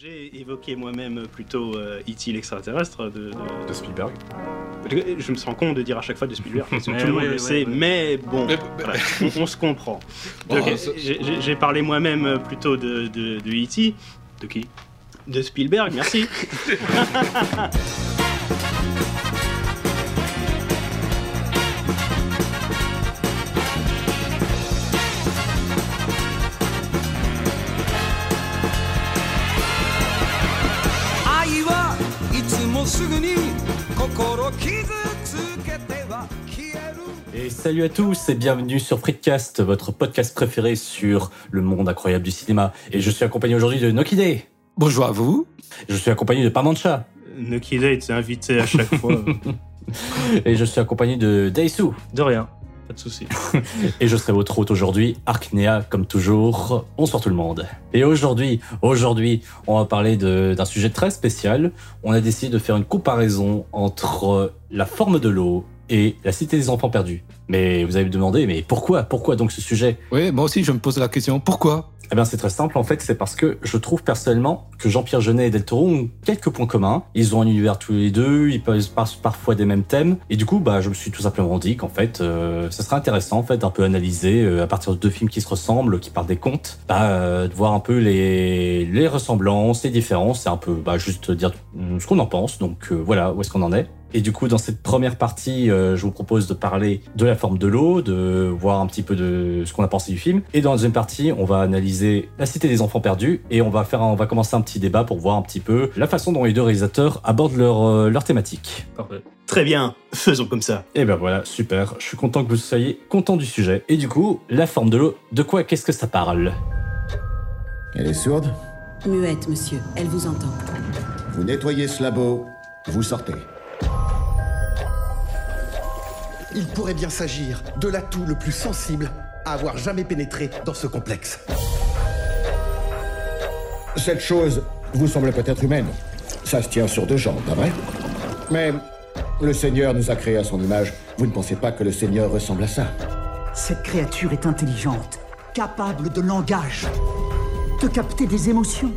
J'ai évoqué moi-même plutôt euh, E.T. l'extraterrestre de, de- De Spielberg. Je me sens con de dire à chaque fois de Spielberg, parce que tout le monde ouais, le ouais, sait, ouais. mais bon, Mais- voilà, on, on se comprend. Bon, Donc, ça- j'ai- parlé moi-même euh, plutôt de, de, de E.T. De qui? De Spielberg, merci.「salut à tous et bienvenue sur Fritcast, votre podcast préféré sur le monde incroyable du cinéma. Et je suis accompagné aujourd'hui de Nokide. Bonjour à vous. Je suis accompagné de Parmancha. Nokida était invité à chaque fois. Et je suis accompagné de Daisu. De rien, pas de souci. Et je serai votre hôte aujourd'hui, Arknea, comme toujours. Bonsoir tout le monde. Et aujourd'hui, aujourd'hui, on va parler de- d'un sujet très spécial. On a décidé de faire une comparaison entre la forme de l'eau et la cité des enfants perdus. Mais vous allez me demander, mais pourquoi? Pourquoi donc ce sujet? Oui, moi aussi, je me pose la question. Pourquoi? Eh bien, c'est très simple. En fait, c'est parce que je trouve personnellement que Jean-Pierre Jeunet et Del Toro ont quelques points communs. Ils ont un univers tous les deux, ils passent par- parfois des mêmes thèmes. Et du coup, bah, je me suis tout simplement dit qu'en fait, euh, ça serait intéressant, en fait, d'un peu analyser, euh, à partir de deux films qui se ressemblent, qui parlent des contes, bah, euh, de voir un peu les, les ressemblances, les différences, et un peu, bah, juste dire ce qu'on en pense. Donc, euh, voilà, où est-ce qu'on en est. Et du coup, dans cette première partie, euh, je vous propose de parler de la forme de l'eau, de voir un petit peu de ce qu'on a pensé du film. Et dans la deuxième partie, on va analyser la cité des enfants perdus et on va faire, un- on va commencer un petit débat pour voir un petit peu la façon dont les deux réalisateurs abordent leur, euh, leur thématique. Parfait. Très bien, faisons comme ça. Et ben voilà, super. Je suis content que vous soyez content du sujet. Et du coup, la forme de l'eau, de quoi, qu'est-ce que ça parle? Elle est sourde? Muette, monsieur. Elle vous entend. Vous nettoyez ce labo, vous sortez. Il pourrait bien s'agir de l'atout le plus sensible à avoir jamais pénétré dans ce complexe. Cette chose vous semble peut-être humaine. Ça se tient sur deux jambes, pas vrai? Mais le Seigneur nous a créés à son image. Vous ne pensez pas que le Seigneur ressemble à ça? Cette créature est intelligente, capable de langage, de capter des émotions.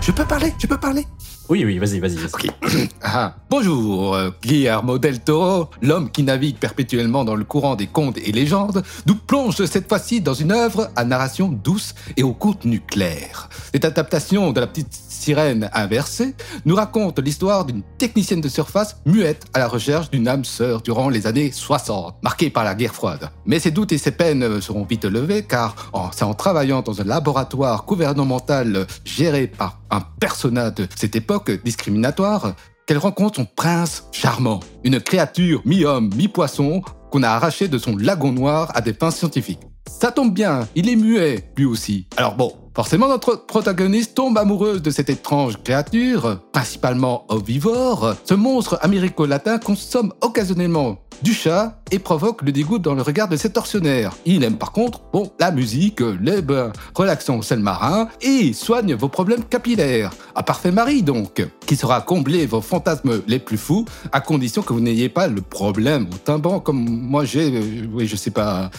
Je peux parler Je peux parler Oui, oui, vas-y, vas-y. Ok. Ah, bonjour, euh, Guillermo del Toro, l'homme qui navigue perpétuellement dans le courant des contes et légendes, nous plonge cette fois-ci dans une œuvre à narration douce et au contenu clair. Cette adaptation de la petite sirène inversée nous raconte l'histoire d'une technicienne de surface muette à la recherche d'une âme sœur durant les années 60, marquées par la guerre froide. Mais ses doutes et ses peines seront vite levés car c'est en travaillant dans un laboratoire gouvernemental géré par un personnage de cette époque discriminatoire qu'elle rencontre son prince charmant, une créature mi-homme, mi-poisson qu'on a arraché de son lagon noir à des fins scientifiques. Ça tombe bien, il est muet, lui aussi. Alors bon, forcément notre protagoniste tombe amoureuse de cette étrange créature, principalement herbivore. Ce monstre américo-latin consomme occasionnellement du chat et provoque le dégoût dans le regard de ses tortionnaires. Il aime par contre, bon, la musique, les bains relaxants au sel marin et soigne vos problèmes capillaires. Un parfait mari donc, qui saura combler vos fantasmes les plus fous à condition que vous n'ayez pas le problème au timban comme moi j'ai, euh, oui je sais pas,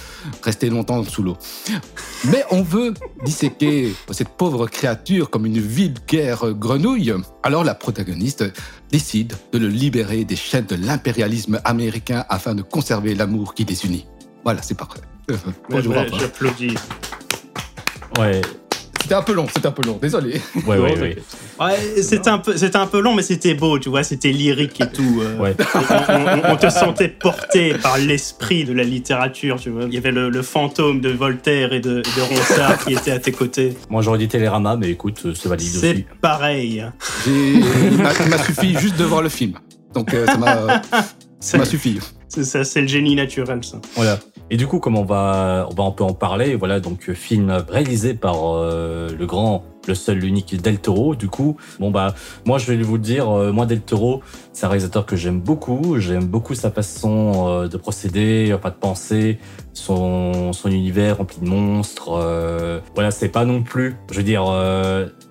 rester longtemps sous l'eau. Mais on veut disséquer cette pauvre créature comme une vulgaire grenouille. Alors la protagoniste décide de le libérer des chaînes de l'impérialisme américain afin de conserver l'amour qui les unit. Voilà, c'est parfait. J'applaudis. Ouais, C'était un peu long, c'était un peu long, désolé. ouais, ouais, ouais. Ouais, c'était un peu, un peu long, mais c'était beau, tu vois, c'était lyrique et tout. euh. Ouais. on, on- on te sentait porté par l'esprit de la littérature, tu vois. Il y avait le, le fantôme de Voltaire et de, de Ronsard qui était à tes côtés. Moi, j'aurais dit Télérama, mais écoute, euh, c'est valide C'est aussi. pareil. J'ai- Il m'a suffi juste de voir le film. Donc euh, ça m'a ça m'a suffi. C'est ça, c'est le génie naturel, ça. Voilà. Et du coup, comme on va, on va en parler, voilà, donc euh, film réalisé par euh, le grand, le seul, l'unique Del Toro. Du coup, bon bah, moi je vais vous le dire, euh, moi Del Toro, c'est un réalisateur que j'aime beaucoup. J'aime beaucoup sa façon de procéder, enfin de penser, son, son univers rempli de monstres. voilà, c'est pas non plus. Je veux dire,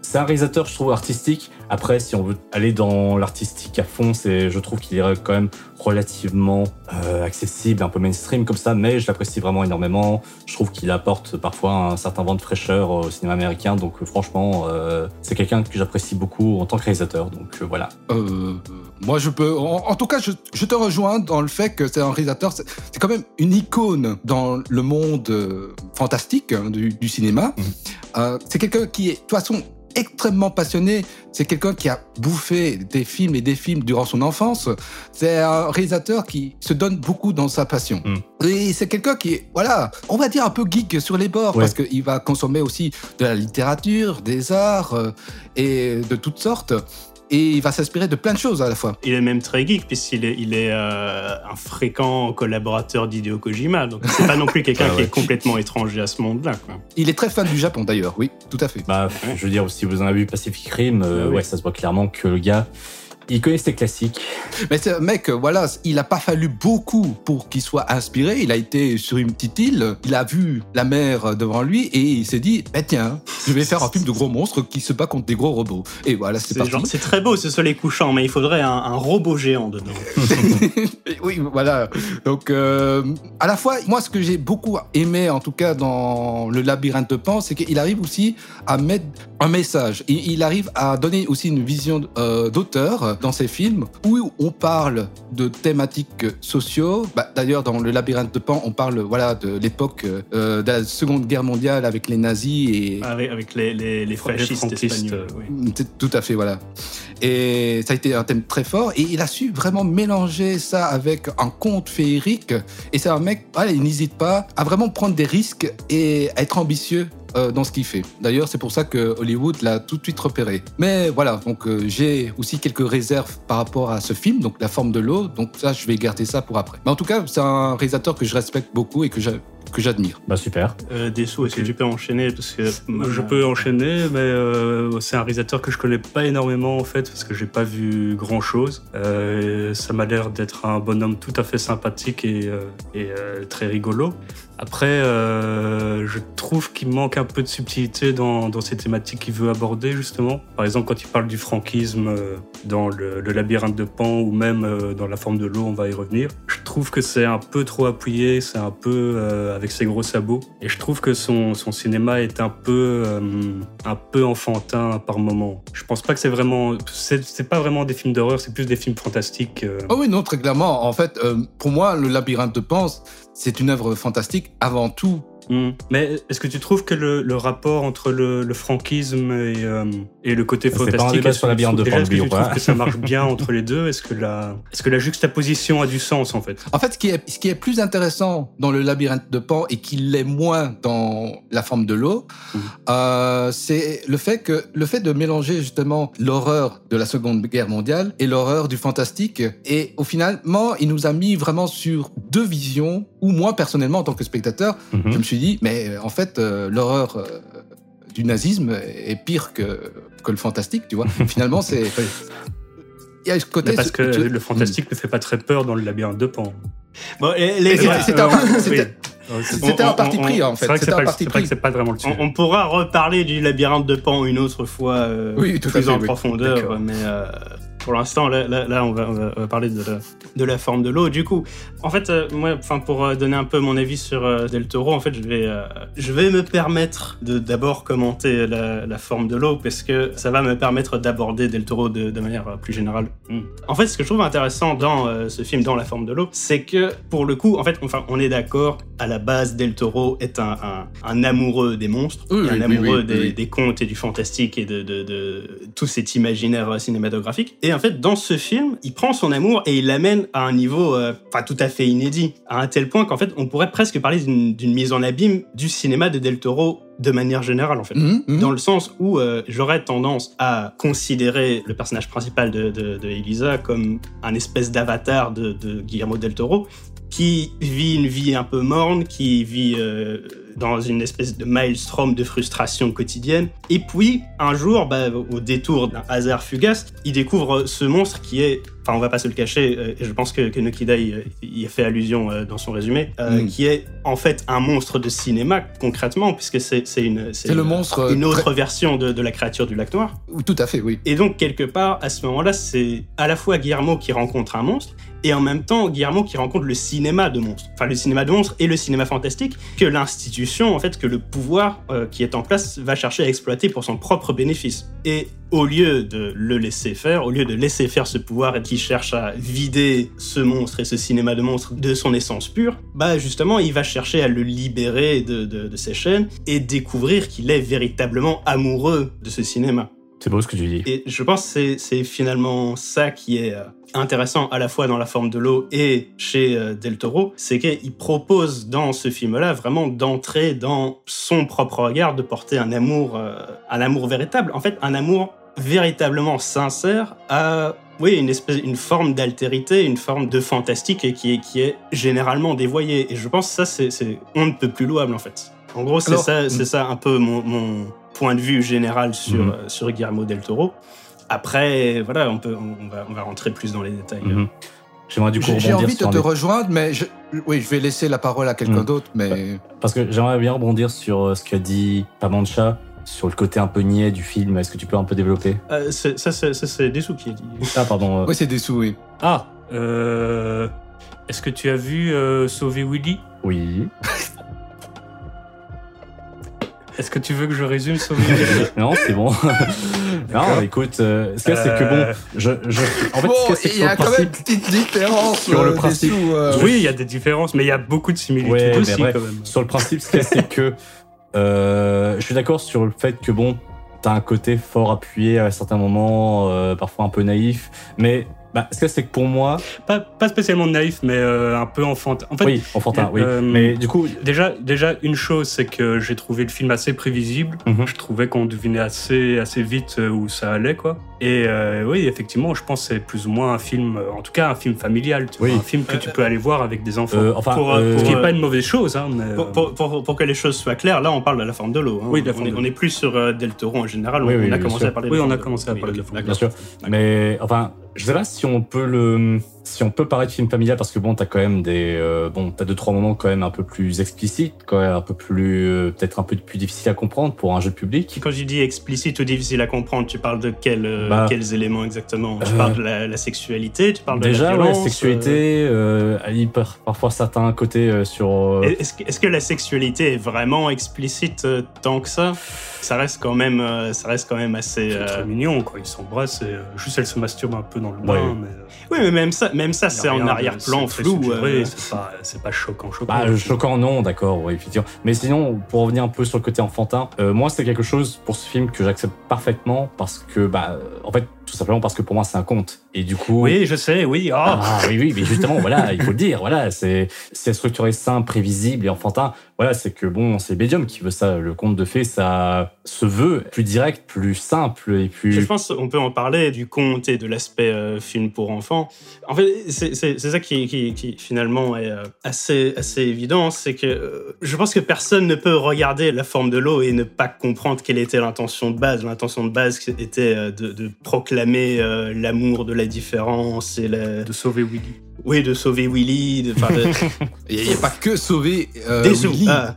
c'est un réalisateur, je trouve, artistique. Après, si on veut aller dans l'artistique à fond, c'est, je trouve qu'il est quand même relativement euh, accessible, un peu mainstream comme ça, mais je l'apprécie vraiment énormément. Je trouve qu'il apporte parfois un certain vent de fraîcheur au cinéma américain. Donc, euh, franchement, euh, c'est quelqu'un que j'apprécie beaucoup en tant que réalisateur. Donc, euh, voilà. Euh, moi, je peux. En, en tout cas, je, je te rejoins dans le fait que c'est un réalisateur. C'est c'est quand même une icône dans le monde euh, fantastique hein, du, du cinéma. Euh, c'est quelqu'un qui est, de toute façon, extrêmement passionné. C'est quelqu'un qui a bouffé des films et des films durant son enfance. C'est un réalisateur qui se donne beaucoup dans sa passion. Mm. Et c'est quelqu'un qui est, voilà, on va dire un peu geek sur les bords Ouais. parce qu'il va consommer aussi de la littérature, des arts euh, et de toutes sortes. Et il va s'inspirer de plein de choses à la fois. Il est même très geek, puisqu'il est, il est euh, un fréquent collaborateur d'Hideo Kojima. Donc, c'est pas non plus quelqu'un Ah qui est complètement étranger à ce monde-là. Il est très fan du Japon d'ailleurs, oui, tout à fait. Bah, je veux dire, si vous en avez vu Pacific Rim, euh, Ah oui. ouais, ça se voit clairement que le gars, il connaît ses classiques. Mais c'est un mec, euh, voilà, il n'a pas fallu beaucoup pour qu'il soit inspiré. Il a été sur une petite île, il a vu la mer devant lui et il s'est dit, bah tiens, je vais faire un film de gros monstres qui se bat contre des gros robots. Et voilà, c'est parti. c'est très beau ce soleil couchant, mais il faudrait un, un robot géant dedans. Oui, voilà. Donc, euh, à la fois, moi, ce que j'ai beaucoup aimé, en tout cas, dans le labyrinthe de Pan, c'est qu'il arrive aussi à mettre un message. Et il arrive à donner aussi une vision euh, d'auteur dans ses films où on parle de thématiques sociaux. Bah, D'ailleurs, dans le labyrinthe de Pan, on parle voilà de l'époque euh, de la Seconde Guerre mondiale avec les nazis et Avec, avec les, les, les fascistes espagnols. oui. c'est Tout à fait, voilà. Et ça a été un thème très fort. Et il a su vraiment mélanger ça avec un conte féerique. Et c'est un mec, voilà, il n'hésite pas à vraiment prendre des risques et à être ambitieux euh, dans ce qu'il fait. D'ailleurs, c'est pour ça que Hollywood l'a tout de suite repéré. Mais voilà, donc euh, j'ai aussi quelques réserves par rapport à ce film, donc La forme de l'eau. Donc ça, je vais garder ça pour après. Mais en tout cas, c'est un réalisateur que je respecte beaucoup et que que j'admire. Bah, super. Euh, Dessous, est-ce que tu peux enchaîner? Parce que Je peux enchaîner, mais euh, c'est un réalisateur que je connais pas énormément en fait, parce que j'ai pas vu grand chose. ça m'a l'air d'être un bonhomme tout à fait sympathique et, euh, et, euh, très rigolo. Après, euh, je trouve qu'il manque un peu de subtilité dans, ces thématiques qu'il veut aborder justement. Par exemple, quand il parle du franquisme euh, dans le, labyrinthe de Pan ou même euh, dans la forme de l'eau, on va y revenir. Je trouve que c'est un peu trop appuyé, c'est un peu avec ses gros sabots. Et je trouve que son, cinéma est un peu, un peu enfantin par moment. Je pense pas que c'est vraiment, c'est pas vraiment des films d'horreur, c'est plus des films fantastiques. Oh oui, non, très clairement. En fait, pour moi, le labyrinthe de Pan, c'est une œuvre fantastique avant tout. Mm. Mais est-ce que tu trouves que le, le rapport entre le, le franquisme et, euh, et le côté un fantastique, sur que la de déjà, est-ce que tu trouves que ça marche bien entre les deux? Est-ce que la, est-ce que la juxtaposition a du sens en fait? En fait, ce qui est, ce qui est plus intéressant dans le labyrinthe de Pan et qui l'est moins dans la forme de l'eau, Mhm. euh, c'est le fait que le fait de mélanger justement l'horreur de la Seconde Guerre mondiale et l'horreur du fantastique. Et au finalement, il nous a mis vraiment sur deux visions. Où moi, personnellement, en tant que spectateur, Mhm. je me suis dit, mais euh, en fait, euh, l'horreur euh, du nazisme est pire que, que le fantastique, tu vois. Finalement, c'est il y a ce côté Mais Parce que tu- le fantastique ne fait pas très peur dans le labyrinthe de Pan. Bon, et Et les c'était- un parti- oui. c'était- C'était On- un parti on- pris en fait. c'est vrai que c'est pas vraiment le sujet. on pourra reparler du labyrinthe de Pan une autre fois, euh, Oui, tout à plus fait, en oui. profondeur, D'accord. mais euh, pour l'instant, là, là, là, on, va, on parler de la, de la forme de l'eau. Du coup, en fait, euh, moi, enfin, pour euh, donner un peu mon avis sur euh, Del Toro, en fait, je vais, euh, je vais me permettre de d'abord commenter la, la forme de l'eau, parce que ça va me permettre d'aborder Del Toro de, de manière plus générale. Mm. En fait, ce que je trouve intéressant dans ce film, dans la forme de l'eau, c'est que pour le coup, en fait, enfin, on est d'accord, à la base, Del Toro est un, un, un amoureux des monstres, Oui, un oui, amoureux oui, des, contes et du fantastique et de, de, de tout cet imaginaire cinématographique. Et en fait, dans ce film, il prend son amour et il l'amène à un niveau, euh, tout à fait inédit, à un tel point qu'en fait, on pourrait presque parler d'une mise en abîme du cinéma de Del Toro de manière générale, en fait. Mhm, mhm. Dans le sens où euh, j'aurais tendance à considérer le personnage principal de, de, de Elisa comme un espèce d'avatar de, de Guillermo del Toro qui vit une vie un peu morne, qui vit euh, dans une espèce de maelstrom de frustration quotidienne. Et puis, un jour, bah, au détour d'un hasard fugace, il découvre ce monstre qui est, enfin, on va pas se le cacher, euh, je pense que, que Nokida y, y a fait allusion euh, dans son résumé, euh, Mm. qui est en fait un monstre de cinéma, concrètement, puisque c'est une, C'est le monstre, une euh, autre très- version de, de la créature du lac noir. Tout à fait, oui. Et donc, quelque part, à ce moment-là, c'est à la fois Guillermo qui rencontre un monstre, et en même temps, Guillermo qui rencontre le cinéma de monstres. Enfin, le cinéma de monstres et le cinéma fantastique, que en fait, que le pouvoir euh, qui est en place va chercher à exploiter pour son propre bénéfice. Et au lieu de le laisser faire, au lieu de laisser faire ce pouvoir qui cherche à vider ce monstre et ce cinéma de monstres de son essence pure, bah justement, il va chercher à le libérer de ses chaînes et découvrir qu'il est véritablement amoureux de ce cinéma. C'est beau ce que tu dis. Et je pense que c'est- c'est finalement ça qui est euh, intéressant à la fois dans la forme de l'eau et chez euh, Del Toro, c'est qu'il propose dans ce film-là vraiment d'entrer dans son propre regard, de porter un amour, euh, un amour véritable, en fait un amour véritablement sincère à oui, une espèce, une forme d'altérité, une forme de fantastique et qui est, qui est généralement dévoyée. Et je pense que ça, c'est, on ne peut plus louable en fait. En gros, c'est ça, mm. c'est ça un peu mon, mon point de vue général sur, Mhm. euh, sur Guillermo del Toro. Après, voilà, on, peut, on, va, on va rentrer plus dans les détails. Mhm. J'aimerais du coup J'ai envie de te des- rejoindre, mais je, oui, je vais laisser la parole à quelqu'un Mm. d'autre, mais Parce que j'aimerais bien rebondir sur euh, ce qu'a dit Pamancha sur le côté un peu niais du film. Est-ce que tu peux un peu développer? Euh, ça, c'est, ça, c'est Dessous qui a dit. Ah, pardon. euh, oui, c'est des sous, oui. Ah, euh, est-ce que tu as vu euh, Sauver Willy? Oui. Est-ce que tu veux que je résume Willy non, c'est bon. non, écoute, euh, ce qu'il y a, c'est que bon, je, je, en fait, bon, ce qu'il y a, c'est que il y a quand même une petite différence Sur le euh, principe. sous, euh, Oui, il y a des différences, mais il y a beaucoup de similitudes Ouais, aussi bref, quand même. Sur le principe, ce qu'il y a, c'est que euh, je suis d'accord sur le fait que bon, t'as un côté fort appuyé à certains moments, euh, parfois un peu naïf, mais bah, ce a, c'est que pour moi, Pas, pas spécialement naïf, mais euh, un peu enfantin. En fait, oui, enfantin, oui, euh, mais du coup, Déjà, déjà, une chose, c'est que j'ai trouvé le film assez prévisible. Mhm. Je trouvais qu'on devinait assez, assez vite euh, où ça allait, quoi. Et euh, oui, effectivement, je pense que c'est plus ou moins un film, euh, en tout cas un film familial, tu Oui. vois, un film que tu peux aller voir avec des enfants. euh, enfin, Pour, Ce qui n'est pas une mauvaise chose, hein, mais... Pour, pour- pour- pour que les choses soient claires, là on parle de la forme de l'eau. hein. Oui, de la on, forme est, de on est plus sur Del Toro en général. Oui, on, oui, on a bien commencé sûr. à parler de Oui, la on forme a de commencé l'eau. à parler de la forme de bien d'accord. sûr, mais enfin, je sais pas si on peut le, si on peut parler de film familial parce que bon, t'as quand même des, euh, bon, t'as deux trois moments quand même un peu plus explicites, quand même un peu plus, euh, peut-être un peu plus difficile à comprendre pour un jeu public. Quand je dis explicite ou difficile à comprendre, tu parles de quel, euh, Bah, quels éléments exactement? Tu euh, parles de la, la sexualité, tu parles de Déjà, la ouais, violence. sexualité, euh, il peut- parfois certains côtés euh, sur. euh, euh, Est-ce que, est-ce que la sexualité est vraiment explicite euh, tant que ça? Ça reste quand même, euh, ça reste quand même assez. C'est euh, très mignon, quoi. Ils s'embrassent et euh, juste elle se masturbe un peu dans le Ouais. bain, mais... Oui, mais même ça, même ça, c'est en arrière-plan flou. euh, c'est pas, c'est pas choquant, choquant. Bah, choquant, non, d'accord, ouais, effectivement. Mais sinon, pour revenir un peu sur le côté enfantin, euh, moi, c'est quelque chose pour ce film que j'accepte parfaitement parce que, bah, euh, en fait, tout simplement parce que pour moi, c'est un conte. Et du coup. Oui, je sais, oui. Ah, Ah oui, oui, mais justement, voilà, il faut le dire, voilà, c'est c'est structuré simple, prévisible et enfantin. Voilà, c'est que bon, c'est Medium qui veut ça. Le conte de fées, ça se veut plus direct, plus simple et plus. Je pense qu'on peut en parler du conte et de l'aspect euh, film pour enfants. En fait, c'est ça qui, qui- qui, finalement est euh, assez, assez évident, c'est que euh, je pense que personne ne peut regarder la forme de l'eau et ne pas comprendre quelle était l'intention de base. L'intention de base était de, de proclamer euh, l'amour de la différence et de sauver Willy. Oui, de sauver Willy, de, Il n'y a pas que sauver euh, sous. Willy. Ah.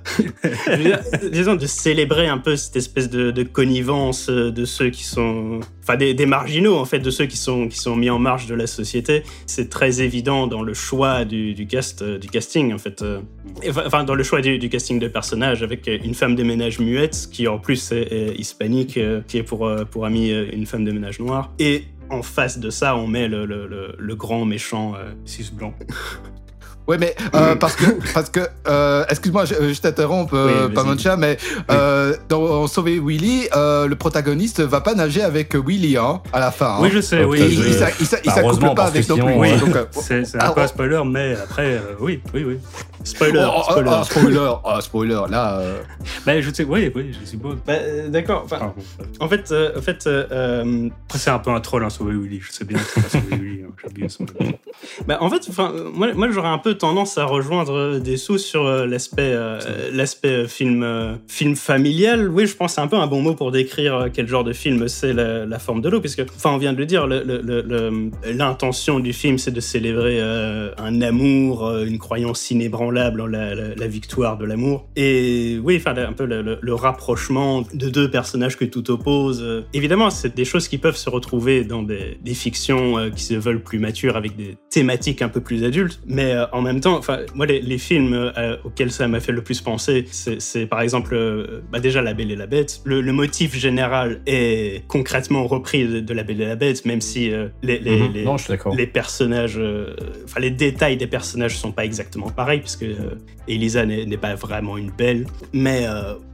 Dire, disons de célébrer un peu cette espèce de, de connivence euh, de ceux qui sont, enfin des, des marginaux en fait, de ceux qui sont qui sont mis en marge de la société. C'est très évident dans le choix du, du cast, euh, du casting en fait. euh. Enfin, dans le choix du, du casting de personnages avec une femme de ménage muette qui en plus est, est hispanique, qui est pour pour amie euh, une femme de ménage noire. Et en face de ça, on met le, le, le, le grand méchant. euh, Six blanc. Ouais, mais euh, parce que, parce que euh, excuse-moi, je, je t'interromps, euh, Oui. Pamancha, mais euh, dans Sauver Willy, euh, le protagoniste va pas nager avec Willy hein, à la fin. hein. Oui, je sais, oui. il, il, il Bah, s'accouple pas avec non plus. euh, euh, C'est c'est Ah, un peu oh. un spoiler, mais après, euh, oui, oui, oui. Spoiler, oh, oh, spoiler. oh, spoiler, oh, spoiler, là. euh, Mais je sais, oui, oui, je suppose. Bah, euh, D'accord. Enfin. En fait, euh, en fait, euh, euh, Après, c'est un peu un troll, hein, sauver Willy. Je sais bien que c'est pas sauver Willy, hein, j'abuse. bah, en fait, enfin, euh, moi, moi j'aurais un peu tendance à rejoindre des sous sur euh, l'aspect euh, l'aspect euh, film euh, film familial. Oui, je pense que c'est un peu un bon mot pour décrire euh, quel genre de film c'est la, forme de l'eau, puisque enfin on vient de le dire, l'intention du film c'est de célébrer euh, un amour, euh, une croyance inébranlable en la, victoire de l'amour. Et oui, enfin un peu le, rapprochement de deux personnages que tout oppose. Euh, Évidemment, c'est des choses qui peuvent se retrouver dans des, des fictions euh, qui se veulent plus matures avec des thématiques un peu plus adultes. Mais euh, en même temps, enfin moi les, les films euh, auxquels ça m'a fait le plus penser, c'est par exemple euh, bah, déjà La Belle et la Bête. Le, le motif général est concrètement repris de, de La Belle et la Bête, même si euh, les, les, Mhm. les- Non, je suis d'accord. les personnages, enfin les détails des personnages sont pas exactement pareils puisque Elisa n'est pas vraiment une belle, mais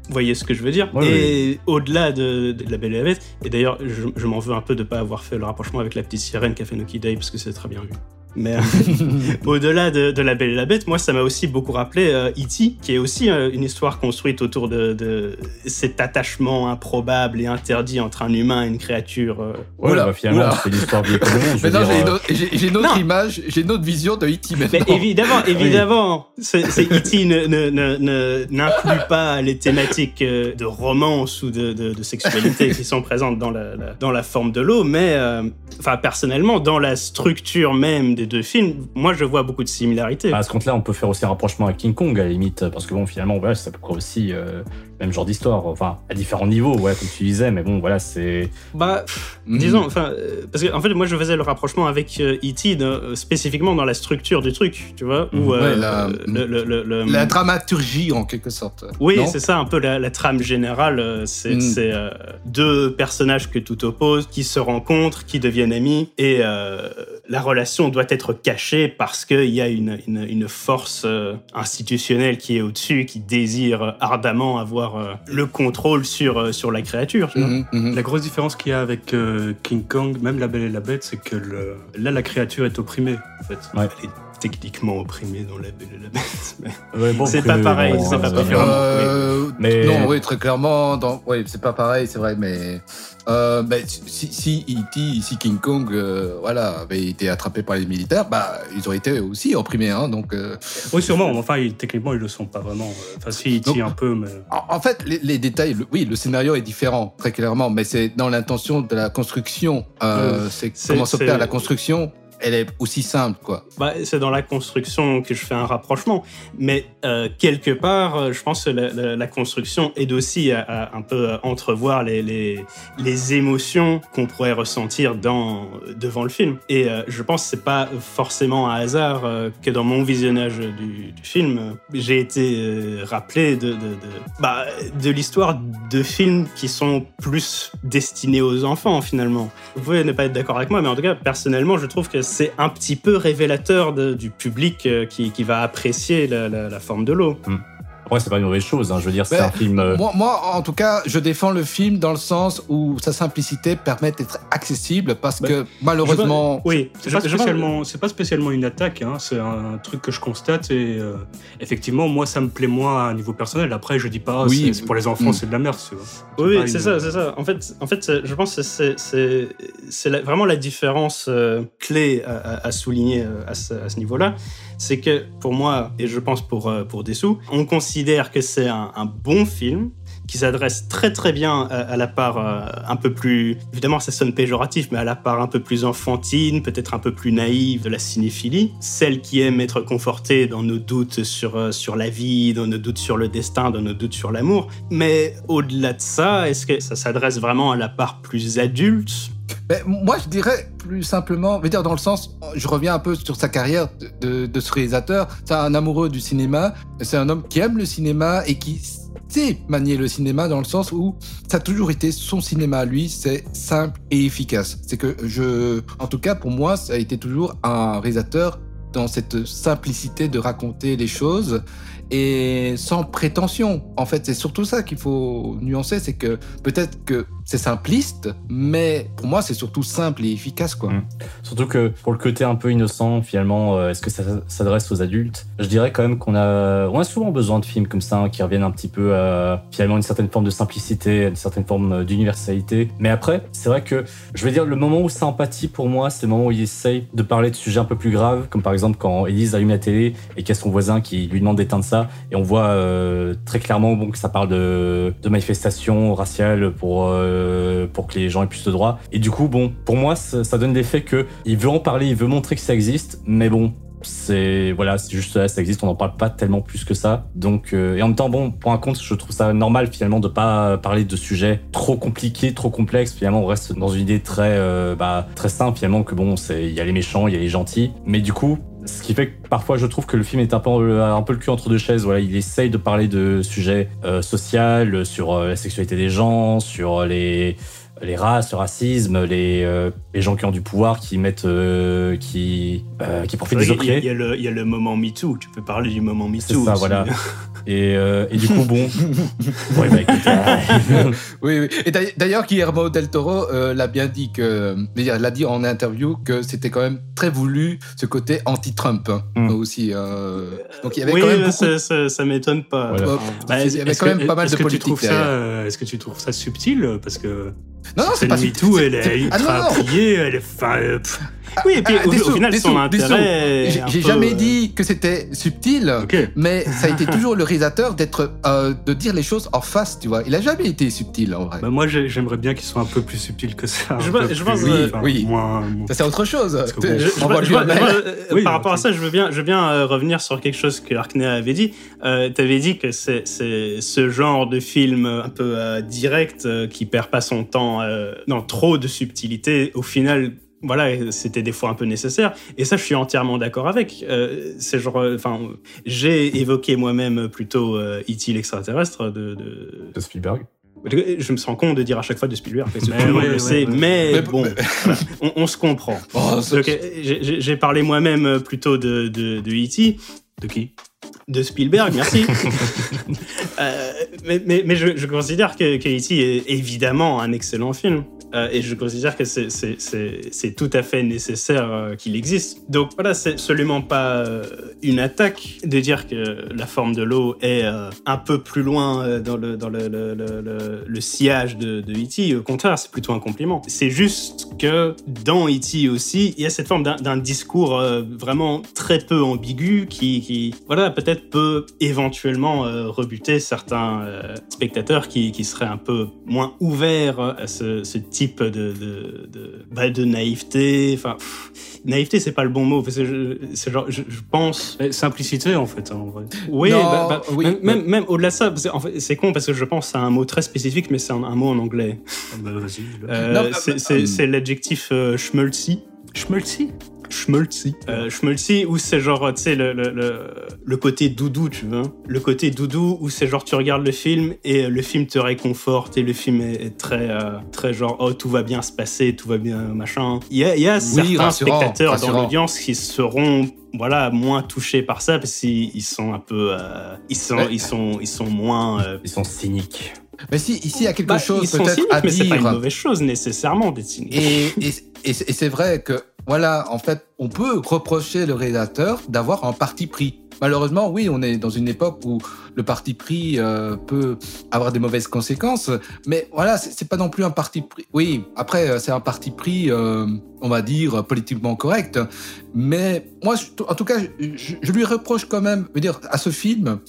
vous voyez ce que je veux dire? Et au-delà de, de la Belle et la Bête, et d'ailleurs je, je m'en veux un peu de pas avoir fait le rapprochement avec la petite sirène qu'a fait Nuki Day parce que c'est très bien vu. Mais euh, au-delà de, de La Belle et la Bête, moi, ça m'a aussi beaucoup rappelé euh, E.T., qui est aussi euh, une histoire construite autour de, de cet attachement improbable et interdit entre un humain et une créature. euh, Oula, bah, finalement, c'est l'histoire dire, j'ai une euh, autre- j'ai une autre Non. image, j'ai une autre vision de E.T. Mais maintenant. évidemment, évidemment, c'est c'est- E.T. ne- ne- ne- ne- n'inclut pas les thématiques de romance ou de, de- de sexualité qui sont présentes dans la, la- dans la forme de l'eau, mais euh, enfin personnellement, dans la structure même des deux films, moi je vois beaucoup de similarités. bah, à ce compte-là, on peut faire aussi un rapprochement avec King Kong à la limite, parce que bon, finalement, voilà, c'est à peu près aussi euh, même genre d'histoire, enfin, à différents niveaux, ouais, comme tu disais, mais bon, voilà, c'est. Bah, Mhm. disons, enfin, euh, parce que en fait, moi, je faisais le rapprochement avec euh, E.T. de- euh, spécifiquement dans la structure du truc, tu vois, où Mhm. euh, Ouais, la- le, le- le- le- La dramaturgie, en quelque sorte. Oui, c'est ça un peu la, la trame générale. euh, C'est Mm. euh, deux personnages que tout oppose, qui se rencontrent, qui deviennent amis, et euh, la relation doit être cachée parce qu'il y a une, une, une force euh, institutionnelle qui est au-dessus, qui désire ardemment avoir euh, le contrôle sur, euh, sur la créature. tu vois. Mhm, mhm. La grosse différence qu'il y a avec euh, King Kong, même La Belle et la Bête, c'est que le- là, la créature est opprimée, en fait. Ouais. Elle est techniquement opprimée dans la Belle et la Bête. mais- Ouais, bon, C'est pas pareil, bon, c'est pas pareil. Euh, Mais- Non, oui, très clairement. Dans... Oui, c'est pas pareil, c'est vrai, mais. Euh, si, si E.T., si King Kong, euh, voilà, avait été attrapé par les militaires, bah, ils auraient été aussi opprimés, hein, donc. euh, Oui, sûrement. Enfin, ils- techniquement, ils le sont pas vraiment. Enfin, si, tirent un peu, mais. En, en fait, les, les détails, le- oui, le scénario est différent, très clairement, mais c'est dans l'intention de la construction. Euh, c'est comment s'opère la construction. Elle est aussi simple, quoi. Bah, c'est dans la construction que je fais un rapprochement. Mais euh, quelque part, euh, je pense que la, construction aide aussi à, un peu à entrevoir les, les, les émotions qu'on pourrait ressentir dans, devant le film. Et euh, je pense que c'est pas forcément un hasard euh, que dans mon visionnage du, film, euh, j'ai été euh, rappelé de, de, de, bah, de l'histoire de films qui sont plus destinés aux enfants, finalement. Vous pouvez ne pas être d'accord avec moi, mais en tout cas, personnellement, je trouve que c'est un petit peu révélateur du public euh, qui, va apprécier la, forme de l'eau. Après, c'est pas une mauvaise chose, hein, je veux dire, c'est Ouais. un film. euh, Moi, moi, en tout cas, je défends le film dans le sens où sa simplicité permet d'être accessible parce que malheureusement. Oui, C'est pas, je- spécialement, c'est pas spécialement une attaque, hein, c'est un truc que je constate et euh, effectivement, moi, ça me plaît moins à un niveau personnel. Après, je dis pas, Oui, c'est- c'est pour les enfants, mm. c'est de la merde, tu vois. Oui, c'est une- ça, c'est ça. En fait, en fait, je pense que c'est c'est c'est la- vraiment la différence euh, clé à, à- à souligner euh, à ce, à ce niveau-là, c'est que pour moi et je pense pour euh, pour Dessous, on considère que c'est un, bon film qui s'adresse très très bien à, à la part euh, un peu plus évidemment ça sonne péjoratif mais à la part un peu plus enfantine peut-être un peu plus naïve de la cinéphilie. Celle qui aime être confortée dans nos doutes sur euh, sur la vie dans nos doutes sur le destin dans nos doutes sur l'amour. Mais au-delà de ça est-ce que ça s'adresse vraiment à la part plus adulte? Moi, je dirais plus simplement, dire dans le sens, je reviens un peu sur sa carrière de, de- ce réalisateur. C'est un amoureux du cinéma. C'est un homme qui aime le cinéma et qui sait manier le cinéma dans le sens où ça a toujours été son cinéma lui. C'est simple et efficace. C'est que je, en tout cas pour moi, ça a été toujours un réalisateur dans cette simplicité de raconter les choses et sans prétention. En fait, c'est surtout ça qu'il faut nuancer, c'est que peut-être que c'est simpliste, mais pour moi, c'est surtout simple et efficace, quoi. Mm. Surtout que pour le côté un peu innocent, finalement, euh, est-ce que ça s'adresse aux adultes? Je dirais quand même qu'on a, on a souvent besoin de films comme ça hein, qui reviennent un petit peu à finalement une certaine forme de simplicité, une certaine forme euh, d'universalité. Mais après, c'est vrai que je veux dire, le moment où ça empathie pour moi, c'est le moment où il essaye de parler de sujets un peu plus graves, comme par exemple quand Elise allume la télé et qu'il y a son voisin qui lui demande d'éteindre ça, et on voit euh, très clairement que ça parle de, manifestations raciales pour, pour que les gens aient plus de droits. Et du coup, bon, pour moi, ça, ça donne l'effet que il veut en parler, il veut montrer que ça existe, mais bon, c'est voilà c'est juste là ça existe on n'en parle pas tellement plus que ça. Donc euh, et en même temps bon pour un compte je trouve ça normal finalement de pas parler de sujets trop compliqués trop complexes. Finalement on reste dans une idée très euh, bah, très simple finalement que bon c'est il y a les méchants il y a les gentils. Mais du coup ce qui fait que parfois je trouve que le film est un peu un peu le cul entre deux chaises voilà il essaye de parler de sujets euh, sociaux sur euh, la sexualité des gens sur les les races, le racisme, les, euh, les gens qui ont du pouvoir, qui mettent, euh, qui, euh, qui profitent des Il y, a- opprimés. il y a le- il y a le moment MeToo. Tu peux parler du moment C'est MeToo. ça, aussi. voilà. Et, euh, et du coup, bon. ouais, bah, écoute, euh, Oui, oui. Et d'ailleurs- Guillermo del Toro euh, l'a bien dit que, l'a dit en interview que c'était quand même très voulu ce côté anti-Trump hein, Mm. aussi. euh. donc il y avait Oui, quand même beaucoup. ça, ça, ça m'étonne pas. Voilà. Bah, il y avait quand que- même pas mal est-ce de que tu politique trouves ça, derrière. euh, Est-ce que tu trouves ça subtil? Parce que Non, non, c'est pas MeToo, c'est- elle est c'est- ah, ultra non, non. appuyée, elle est. Enfin, euh, pff, oui, et puis Ah, au, des au sous, final, son sous, intérêt. J'ai peu, jamais euh, dit que c'était subtil. Mais ça a été toujours le réalisateur d'être, euh, de dire les choses en face, tu vois. Il a jamais été subtil en vrai. Bah, moi, j'ai- j'aimerais bien qu'ils soient un peu plus subtils que ça. Je pense- peu je pense, plus- euh, enfin, oui. Moins, Ça c'est autre chose. Que Je- je- euh, Oui, par rapport à ça, je veux bien, je veux bien euh, revenir sur quelque chose que Arkney avait dit. Euh, tu avais dit que c'est c'est ce genre de film un peu euh, direct euh, qui perd pas son temps euh, dans trop de subtilité. Au final, voilà, c'était des fois un peu nécessaire. Et ça, je suis entièrement d'accord avec. Euh, c'est genre, euh, enfin, j'ai évoqué moi-même plutôt euh, E.T. l'extraterrestre de, de- de Spielberg. Je me sens con de dire à chaque fois de Spielberg, parce que Mais tout le monde ouais, le ouais, sait, ouais. mais, Mais- bon, voilà, on, on se comprend. Oh, j'ai- parlé moi-même plutôt de, de, de E.T. De qui? De Spielberg, merci. Euh, mais mais, mais je, je considère que, que E.T. est évidemment un excellent film. Euh, et je considère que c'est- tout à fait nécessaire euh, qu'il existe. Donc voilà, c'est absolument pas euh, une attaque de dire que la forme de l'eau est un peu plus loin dans le, dans sillage de, de E.T. Au contraire, c'est plutôt un compliment. C'est juste que dans E.T. aussi, il y a cette forme d'un discours vraiment très peu ambigu qui, voilà, peut-être peut éventuellement rebuter certains spectateurs qui, qui seraient un peu moins ouverts à ce, ce type de, de, de, bah, de naïveté. Enfin, pff, naïveté, c'est pas le bon mot. parce que je- genre, je, je pense. Simplicité, en fait, hein, en vrai. Oui, Non, bah, bah, oui, même, mais- même, même au-delà de ça, en fait, c'est con parce que je pense à un mot très spécifique, mais c'est un, un mot en anglais. Ah, bah, Euh, c'est l'adjectif euh. Schmelzy Schmelzy. Euh, schmelzy, où c'est genre, tu sais, le, le, le, le côté doudou, tu vois. Le côté doudou, où c'est genre, tu regardes le film et le film te réconforte et le film est, est très, euh, très genre, oh, tout va bien se passer, tout va bien, machin. Il y a, il y a certains rassurant, spectateurs rassurant. dans l'audience qui seront voilà moins touchés par ça parce qu'ils ils sont un peu euh, ils sont Ouais. ils sont ils sont moins euh, Ils sont cyniques. Mais si ici il y a quelque bah, chose ils sont peut-être cyniques, à mais c'est pas une dire. mauvaise chose nécessairement d'être cynique Et, et c'est vrai que, voilà, en fait, on peut reprocher le réalisateur d'avoir un parti pris. Malheureusement, oui, on est dans une époque où le parti pris euh, peut avoir des mauvaises conséquences, mais voilà, c'est pas non plus un parti pris. Oui, après, euh, c'est un parti pris, euh, on va dire, politiquement correct, mais moi, en tout cas, je, je lui reproche quand même, je veux dire, à ce film,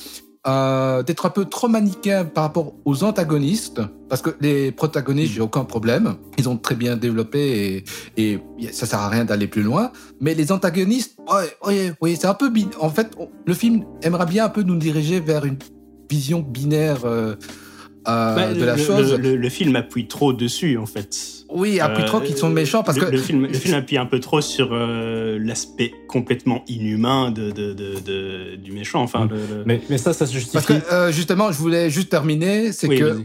euh, d'être un peu trop manichéen par rapport aux antagonistes, parce que les protagonistes, j'ai aucun problème, ils ont très bien développé et, et ça sert à rien d'aller plus loin. Mais les antagonistes, ouais, ouais, ouais, c'est un peu En fait, on- le film aimerait bien un peu nous diriger vers une vision binaire euh, euh, Bah, de la le, chose. le, le- le film appuie trop dessus en fait oui, Euh, trop qu'ils sont méchants parce le, que le film, le film appuie un peu trop sur euh, l'aspect complètement inhumain de, de, de, de- du méchant. Enfin, le- le- Mais, mais ça, ça se justifie. Parce que euh, justement, je voulais juste terminer, c'est Oui, que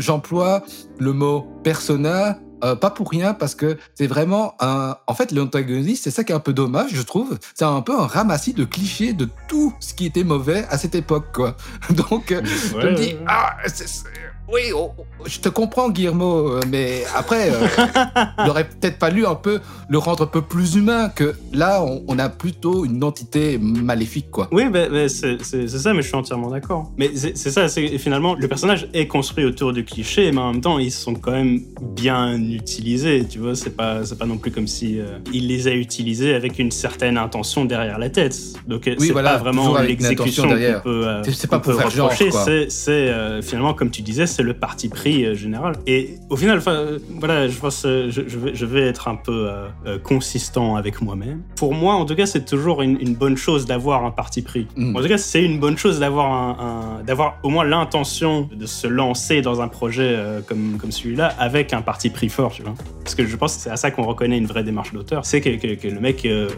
j'emploie le mot persona. euh, pas pour rien parce que c'est vraiment un. En fait, l'antagoniste, c'est ça qui est un peu dommage, je trouve. C'est un peu un ramassis de clichés de tout ce qui était mauvais à cette époque, quoi. Donc, euh, je Ouais, me dis, ouais, ouais. ah, c'est- Oui, oh, oh, je te comprends, Guillermo, euh, mais après, euh, il aurait peut-être fallu un peu le rendre un peu plus humain, que là, on, on a plutôt une entité maléfique, quoi. Oui, bah, bah, c'est ça, mais je suis entièrement d'accord. Mais c'est ça, c'est finalement, le personnage est construit autour du cliché, mais en même temps, ils sont quand même bien utilisés, tu vois. C'est pas, pas non plus comme si euh, il les a utilisés avec une certaine intention derrière la tête. Donc, euh, Oui, c'est voilà, pas vraiment l'exécution qu'on peut, euh, C'est- c'est pas pour peut faire reprocher, c'est euh, finalement, comme tu disais, c'est le parti pris euh, général. Et au final, euh, voilà, je pense, euh, je, je vais, je vais être un peu euh, consistant avec moi-même. Pour moi, en tout cas, c'est toujours une, une bonne chose d'avoir un parti pris. Mm. En tout cas, c'est une bonne chose d'avoir un, un- d'avoir au moins l'intention de se lancer dans un projet euh, comme, comme celui-là avec un parti pris fort, tu vois. Parce que je pense que c'est à ça qu'on reconnaît une vraie démarche d'auteur. C'est que, que- que le mec euh,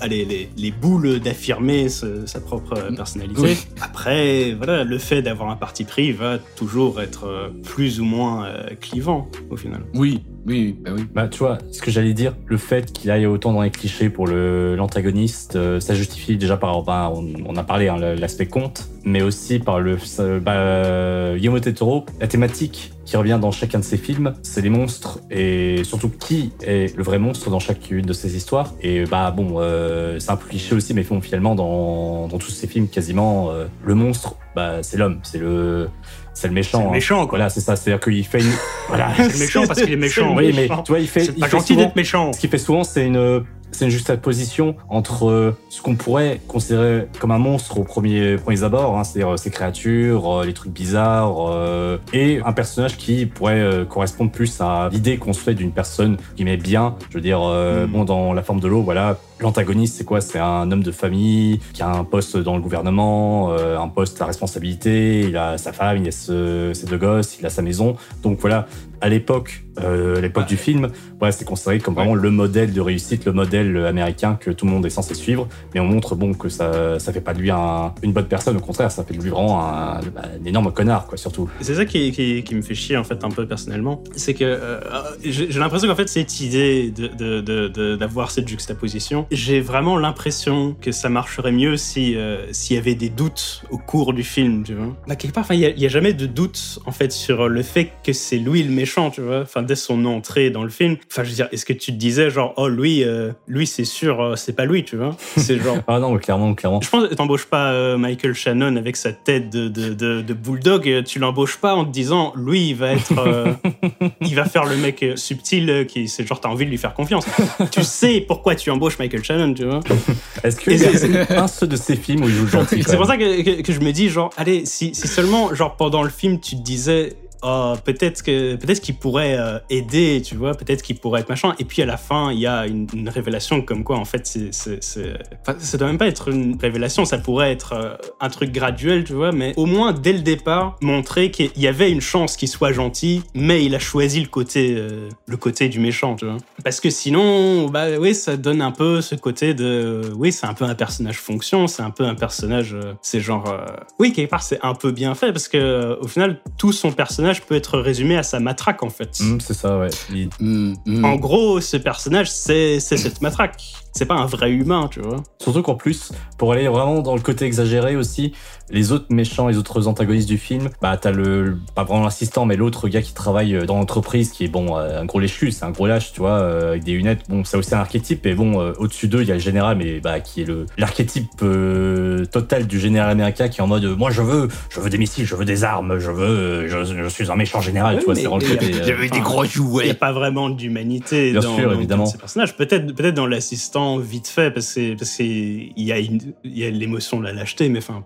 a les, les- les boules d'affirmer sa propre personnalité. Oui. Après, voilà, le fait d'avoir un parti pris va toujours être euh, plus ou moins euh, clivant, au final. Oui, oui, bah oui. Bah, tu vois, ce que j'allais dire, le fait qu'il aille autant dans les clichés pour le- l'antagoniste, euh, ça justifie déjà par, bah, on, on a parlé, hein, l'aspect conte, mais aussi par le, bah, Guillermo Toro, la thématique qui revient dans chacun de ses films, c'est les monstres et surtout qui est le vrai monstre dans chacune de ces histoires. Et bah bon, euh, c'est un peu cliché aussi, mais finalement dans, dans tous ces films quasiment, euh, le monstre, bah c'est l'homme, c'est le c'est le méchant. C'est le hein. méchant, quoi. Voilà, c'est ça, c'est-à-dire qu'il fait une, voilà, C'est méchant parce qu'il est méchant. oui, mais tu vois, il fait, C'est il pas fait gentil d'être méchant. ce qu'il fait souvent, c'est une, c'est une juxtaposition entre euh, ce qu'on pourrait considérer comme un monstre au premier, premiers abords, hein, c'est-à-dire euh, ces créatures, euh, les trucs bizarres, euh, et un personnage qui pourrait euh, correspondre plus à l'idée qu'on se fait d'une personne qui met bien. Je veux dire, euh, Mm. bon, dans la forme de l'eau, voilà, l'antagoniste, c'est quoi? C'est un homme de famille qui a un poste dans le gouvernement, euh, un poste à responsabilité, il a sa femme, il a ce- ses deux gosses, il a sa maison. Donc voilà, à l'époque, euh, l'époque du film, voilà, c'est considéré comme vraiment le modèle de réussite, le modèle américain que tout le monde est censé suivre. Mais on montre bon que ça, ça fait pas de lui un- une bonne personne, au contraire, ça fait de lui vraiment un, un énorme connard, quoi, surtout. C'est ça qui, qui, qui me fait chier en fait un peu personnellement. C'est que euh, j'ai j'ai l'impression qu'en fait cette idée de- de- de- de- d'avoir cette juxtaposition, j'ai vraiment l'impression que ça marcherait mieux si euh, s'il y avait des doutes au cours du film, tu vois. Bah, quelque part, enfin, il y a- jamais de doute en fait sur le fait que c'est lui le méchant, tu vois. Enfin, dès son entrée dans le film. Enfin, je veux dire, est-ce que tu te disais genre, oh lui, euh, lui c'est sûr, euh, c'est pas lui, tu vois. C'est genre. Ah non, clairement, clairement. Je pense que t'embauches pas euh, Michael Shannon avec sa tête de, de, de, de bulldog, tu l'embauches pas en te disant lui il va être euh, il va faire le mec subtil qui c'est genre t'as envie de lui faire confiance. tu sais pourquoi tu embauches Michael Shannon, tu vois. Est-ce que c'est- un seul de ces films où il joue gentil C'est pour ça que, que, que je me dis genre allez si, si seulement genre pendant le film tu te disais oh, peut-être que peut-être qu'il pourrait euh, aider, tu vois, peut-être qu'il pourrait être machin. Et puis à la fin, il y a une, révélation comme quoi en fait c'est c'est c'est ça doit même pas être une révélation, ça pourrait être euh, un truc graduel, tu vois, mais au moins dès le départ montrer qu'il y avait une chance qu'il soit gentil, mais il a choisi le côté euh, le côté du méchant, tu vois. Parce que sinon, bah oui, ça donne un peu ce côté de oui, c'est un peu un personnage fonction, c'est un peu un personnage c'est genre oui, quelque part c'est un peu bien fait parce que au final tout son personnage peut être résumé à sa matraque en fait. Hum, c'est ça, ouais. Il- Mm, mm. En gros, ce personnage, c'est c'est cette matraque. C'est pas un vrai humain, tu vois. Surtout qu'en plus, pour aller vraiment dans le côté exagéré aussi, les autres méchants, les autres antagonistes du film, bah t'as le, le- pas vraiment l'assistant, mais l'autre gars qui travaille euh, dans l'entreprise, qui est bon, euh, un gros léchu, c'est un gros lâche, tu vois, euh, avec des lunettes. Bon, c'est aussi un archétype, et bon, euh, au-dessus d'eux, il y a le général, mais bah qui est le l'archétype euh, total du général américain, qui est en mode, moi je veux, je veux des missiles, je veux des armes, je veux, je, je suis un méchant général, Oui, tu vois, mais c'est vraiment le il y a- côté. J'avais des gros Il n'y jouets. a pas vraiment d'humanité Bien dans, sûr, dans- évidemment. dans ces personnages. Peut-être peut dans l'assistant, vite fait, parce que parce qu'il y a, une- il y a l'émotion de la lâcheté, mais enfin,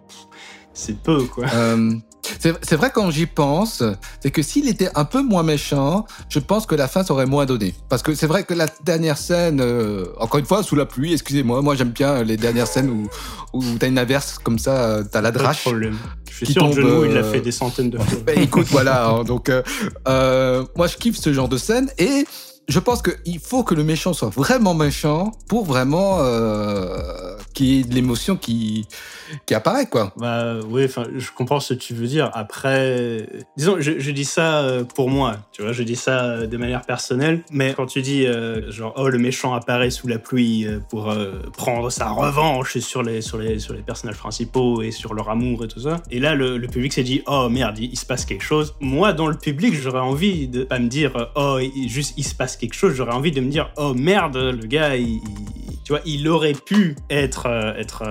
c'est peu, quoi. Euh, c'est vrai quand j'y pense, c'est que s'il était un peu moins méchant, je pense que la fin s'aurait moins donné. Parce que c'est vrai que la dernière scène, euh, encore une fois, sous la pluie, excusez-moi, moi j'aime bien les dernières scènes où, où t'as une averse comme ça, t'as la Pas de drache. problème. Je suis qui sûr que tombe, il l'a euh, fait des centaines de fois. Ben, écoute, voilà. hein, donc, moi, je kiffe ce genre de scène et je pense qu'il faut que le méchant soit vraiment méchant pour vraiment euh, qu'il y ait de l'émotion qui, qui apparaît, quoi. Bah oui, je comprends ce que tu veux dire. Après, disons, je, dis ça euh, pour moi, tu vois, je dis ça euh, de manière personnelle. Mais quand tu dis euh, genre oh le méchant apparaît sous la pluie pour prendre sa revanche sur les sur les sur les personnages principaux et sur leur amour et tout ça. Et là le, le public s'est dit oh merde il, se passe quelque chose. Moi dans le public j'aurais envie de pas me dire oh juste il se passe quelque chose. J'aurais envie de me dire oh merde le gars tu vois il aurait pu être être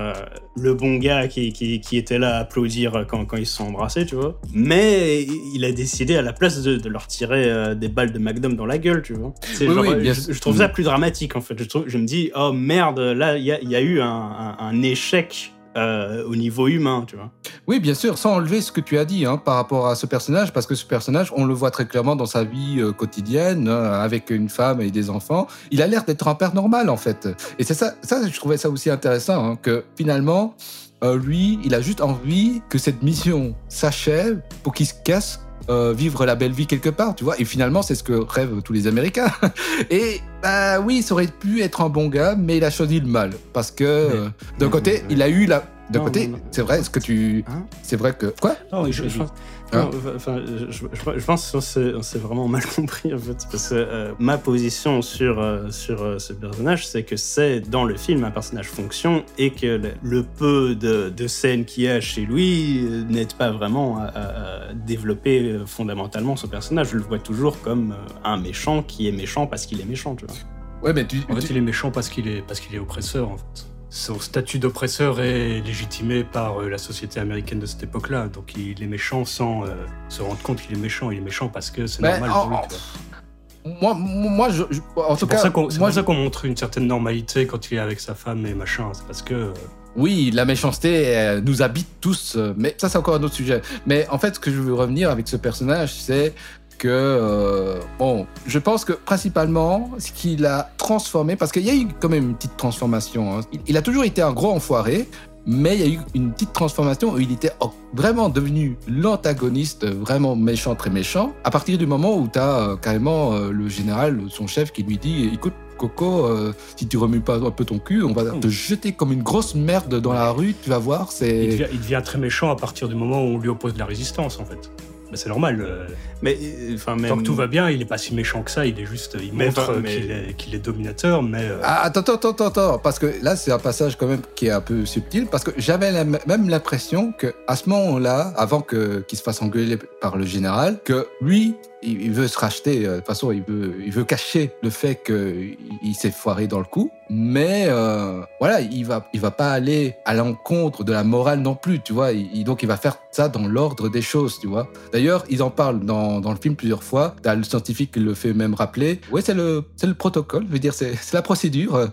le bon gars qui, qui, qui était là à applaudir quand, quand ils se sont embrassés, tu vois. Mais il a décidé à la place de, de leur tirer euh, des balles de Magnum dans la gueule, tu vois. C'est Oui, genre, oui, bien je, trouve ça plus dramatique, en fait. Je, trouve, je me dis, oh merde, là, il y a, il y a eu un, un- un échec euh, au niveau humain, tu vois. Oui, bien sûr, sans enlever ce que tu as dit hein, par rapport à ce personnage, parce que ce personnage, on le voit très clairement dans sa vie euh, quotidienne, hein, avec une femme et des enfants. Il a l'air d'être un père normal, en fait. Et c'est ça, ça, je trouvais ça aussi intéressant, hein, que finalement, euh, lui, il a juste envie que cette mission s'achève pour qu'il se casse. Euh, vivre la belle vie quelque part, tu vois. Et finalement, c'est ce que rêvent tous les Américains. Et bah oui, ça aurait pu être un bon gars, mais il a choisi le mal parce que euh, d'un côté, il a eu la. D'un Non, côté, c'est vrai, ce que tu. Hein c'est vrai que. Quoi Non, je, je pense, Hein non, enfin, je, je- je pense qu'on s'est vraiment mal compris en fait, parce que euh, ma position sur euh, sur euh, ce personnage, c'est que c'est dans le film un personnage fonction et que le, le peu de, de scènes qu'il y a chez lui n'aide pas vraiment à, développer fondamentalement son personnage. Je le vois toujours comme un méchant qui est méchant parce qu'il est méchant, tu vois. Ouais, mais tu. En fait, tu- il est méchant parce qu'il est, parce qu'il est oppresseur, en fait. Son statut d'oppresseur est légitimé par euh, la société américaine de cette époque-là. Donc il est méchant sans euh, se rendre compte qu'il est méchant. Il est méchant parce que c'est normal pour lui. Moi, moi, je, je- en tout cas, c'est pour ça qu'on montre une certaine normalité quand il est avec sa femme et machin. C'est parce que euh, Oui, la méchanceté euh, nous habite tous, mais ça c'est encore un autre sujet. Mais en fait, ce que je veux revenir avec ce personnage, c'est que euh, bon, je pense que principalement ce qu'il a transformé, parce qu'il y a eu quand même une petite transformation. hein. Il, il a toujours été un gros enfoiré. Mais il y a eu une petite transformation où il était vraiment devenu l'antagoniste, vraiment méchant, très méchant. À partir du moment où tu as carrément euh, le général, son chef, qui lui dit Écoute, Coco, euh, si tu remues pas un peu ton cul, on va te jeter comme une grosse merde dans la rue, tu vas voir. il, C'est devient, il devient très méchant à partir du moment où on lui oppose de la résistance, en fait. Mais c'est normal. euh, Mais euh, enfin même Tant que tout va bien, il est pas si méchant que ça. Il est juste, il Mais montre enfin, euh, mais- qu'il est, dominateur, mais euh, Ah, attends, attends, attends, attends, parce que là, c'est un passage quand même qui est un peu subtil, parce que j'avais même l'impression que à ce moment-là, avant que qu'il se fasse engueuler par le général, que lui, il, il veut se racheter. euh, De toute façon, il veut, il veut cacher le fait qu'il il s'est foiré dans le coup, mais euh, voilà, il va, il va pas aller à l'encontre de la morale non plus, tu vois. Il- donc, il va faire ça dans l'ordre des choses, tu vois. D'ailleurs, ils en parlent dans, dans le film plusieurs fois. T'as le scientifique qui le fait même rappeler. Ouais, c'est le, c'est le protocole. Je veux dire, c'est, c'est la procédure